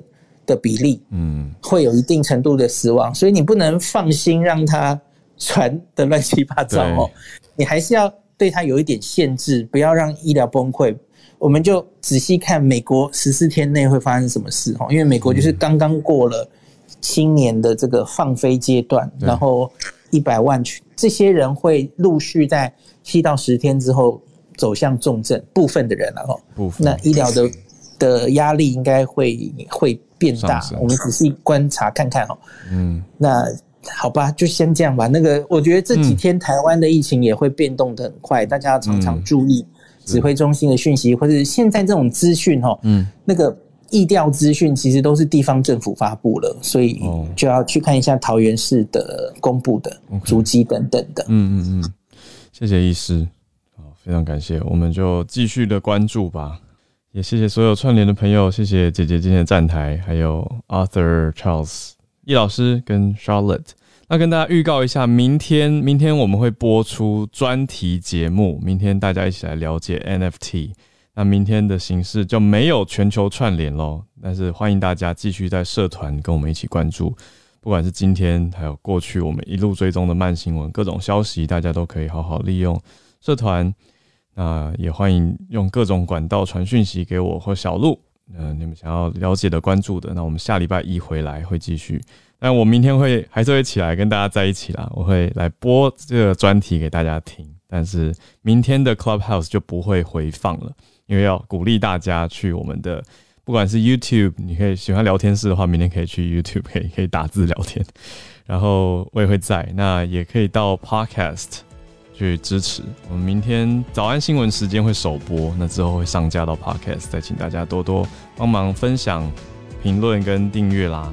的比例，嗯，会有一定程度的死亡，所以你不能放心让他传的乱七八糟哦，你还是要对他有一点限制，不要让医疗崩溃。我们就仔细看美国十四天内会发生什么事哦，因为美国就是刚刚过了青年的这个放飞阶段，然后一百万群这些人会陆续在七到十天之后走向重症，部分的人了哈，那医疗的的压力应该会会变大，我们仔细观察看看哈，嗯，那好吧，就先这样吧。那个我觉得这几天台湾的疫情也会变动的很快，大家要常常注意。指挥中心的讯息，或者现在这种资讯，哈，嗯，那个意调资讯，其实都是地方政府发布了，所以就要去看一下桃园市的公布的足迹等等的。嗯嗯嗯，谢谢医师，好，非常感谢，我们就继续的关注吧。也谢谢所有串联的朋友，谢谢姐姐今天的站台，还有 Arthur Charles 易老师跟 Charlotte。那跟大家预告一下，明天明天我们会播出专题节目，明天大家一起来了解 NFT。那明天的形式就没有全球串联喽，但是欢迎大家继续在社团跟我们一起关注，不管是今天还有过去我们一路追踪的慢新闻，各种消息，大家都可以好好利用社团。那也欢迎用各种管道传讯息给我或小鹿，嗯，你们想要了解的、关注的，那我们下礼拜一回来会继续。但我明天会还是会起来跟大家在一起啦，我会来播这个专题给大家听。但是明天的 Clubhouse 就不会回放了，因为要鼓励大家去我们的，不管是 YouTube，你可以喜欢聊天室的话，明天可以去 YouTube，可以可以打字聊天。然后我也会在，那也可以到 Podcast 去支持。我们明天早安新闻时间会首播，那之后会上架到 Podcast，再请大家多多帮忙分享、评论跟订阅啦。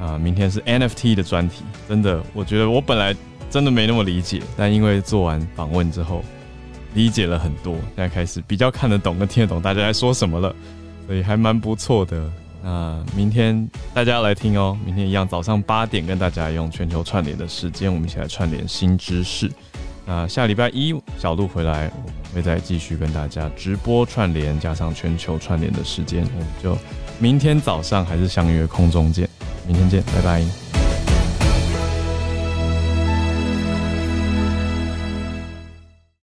啊，明天是 NFT 的专题，真的，我觉得我本来真的没那么理解，但因为做完访问之后，理解了很多，现在开始比较看得懂跟听得懂大家在说什么了，所以还蛮不错的。那明天大家来听哦，明天一样早上八点跟大家用全球串联的时间，我们一起来串联新知识。那下礼拜一小鹿回来，我们会再继续跟大家直播串联，加上全球串联的时间，我们就明天早上还是相约空中见。明天见，拜拜。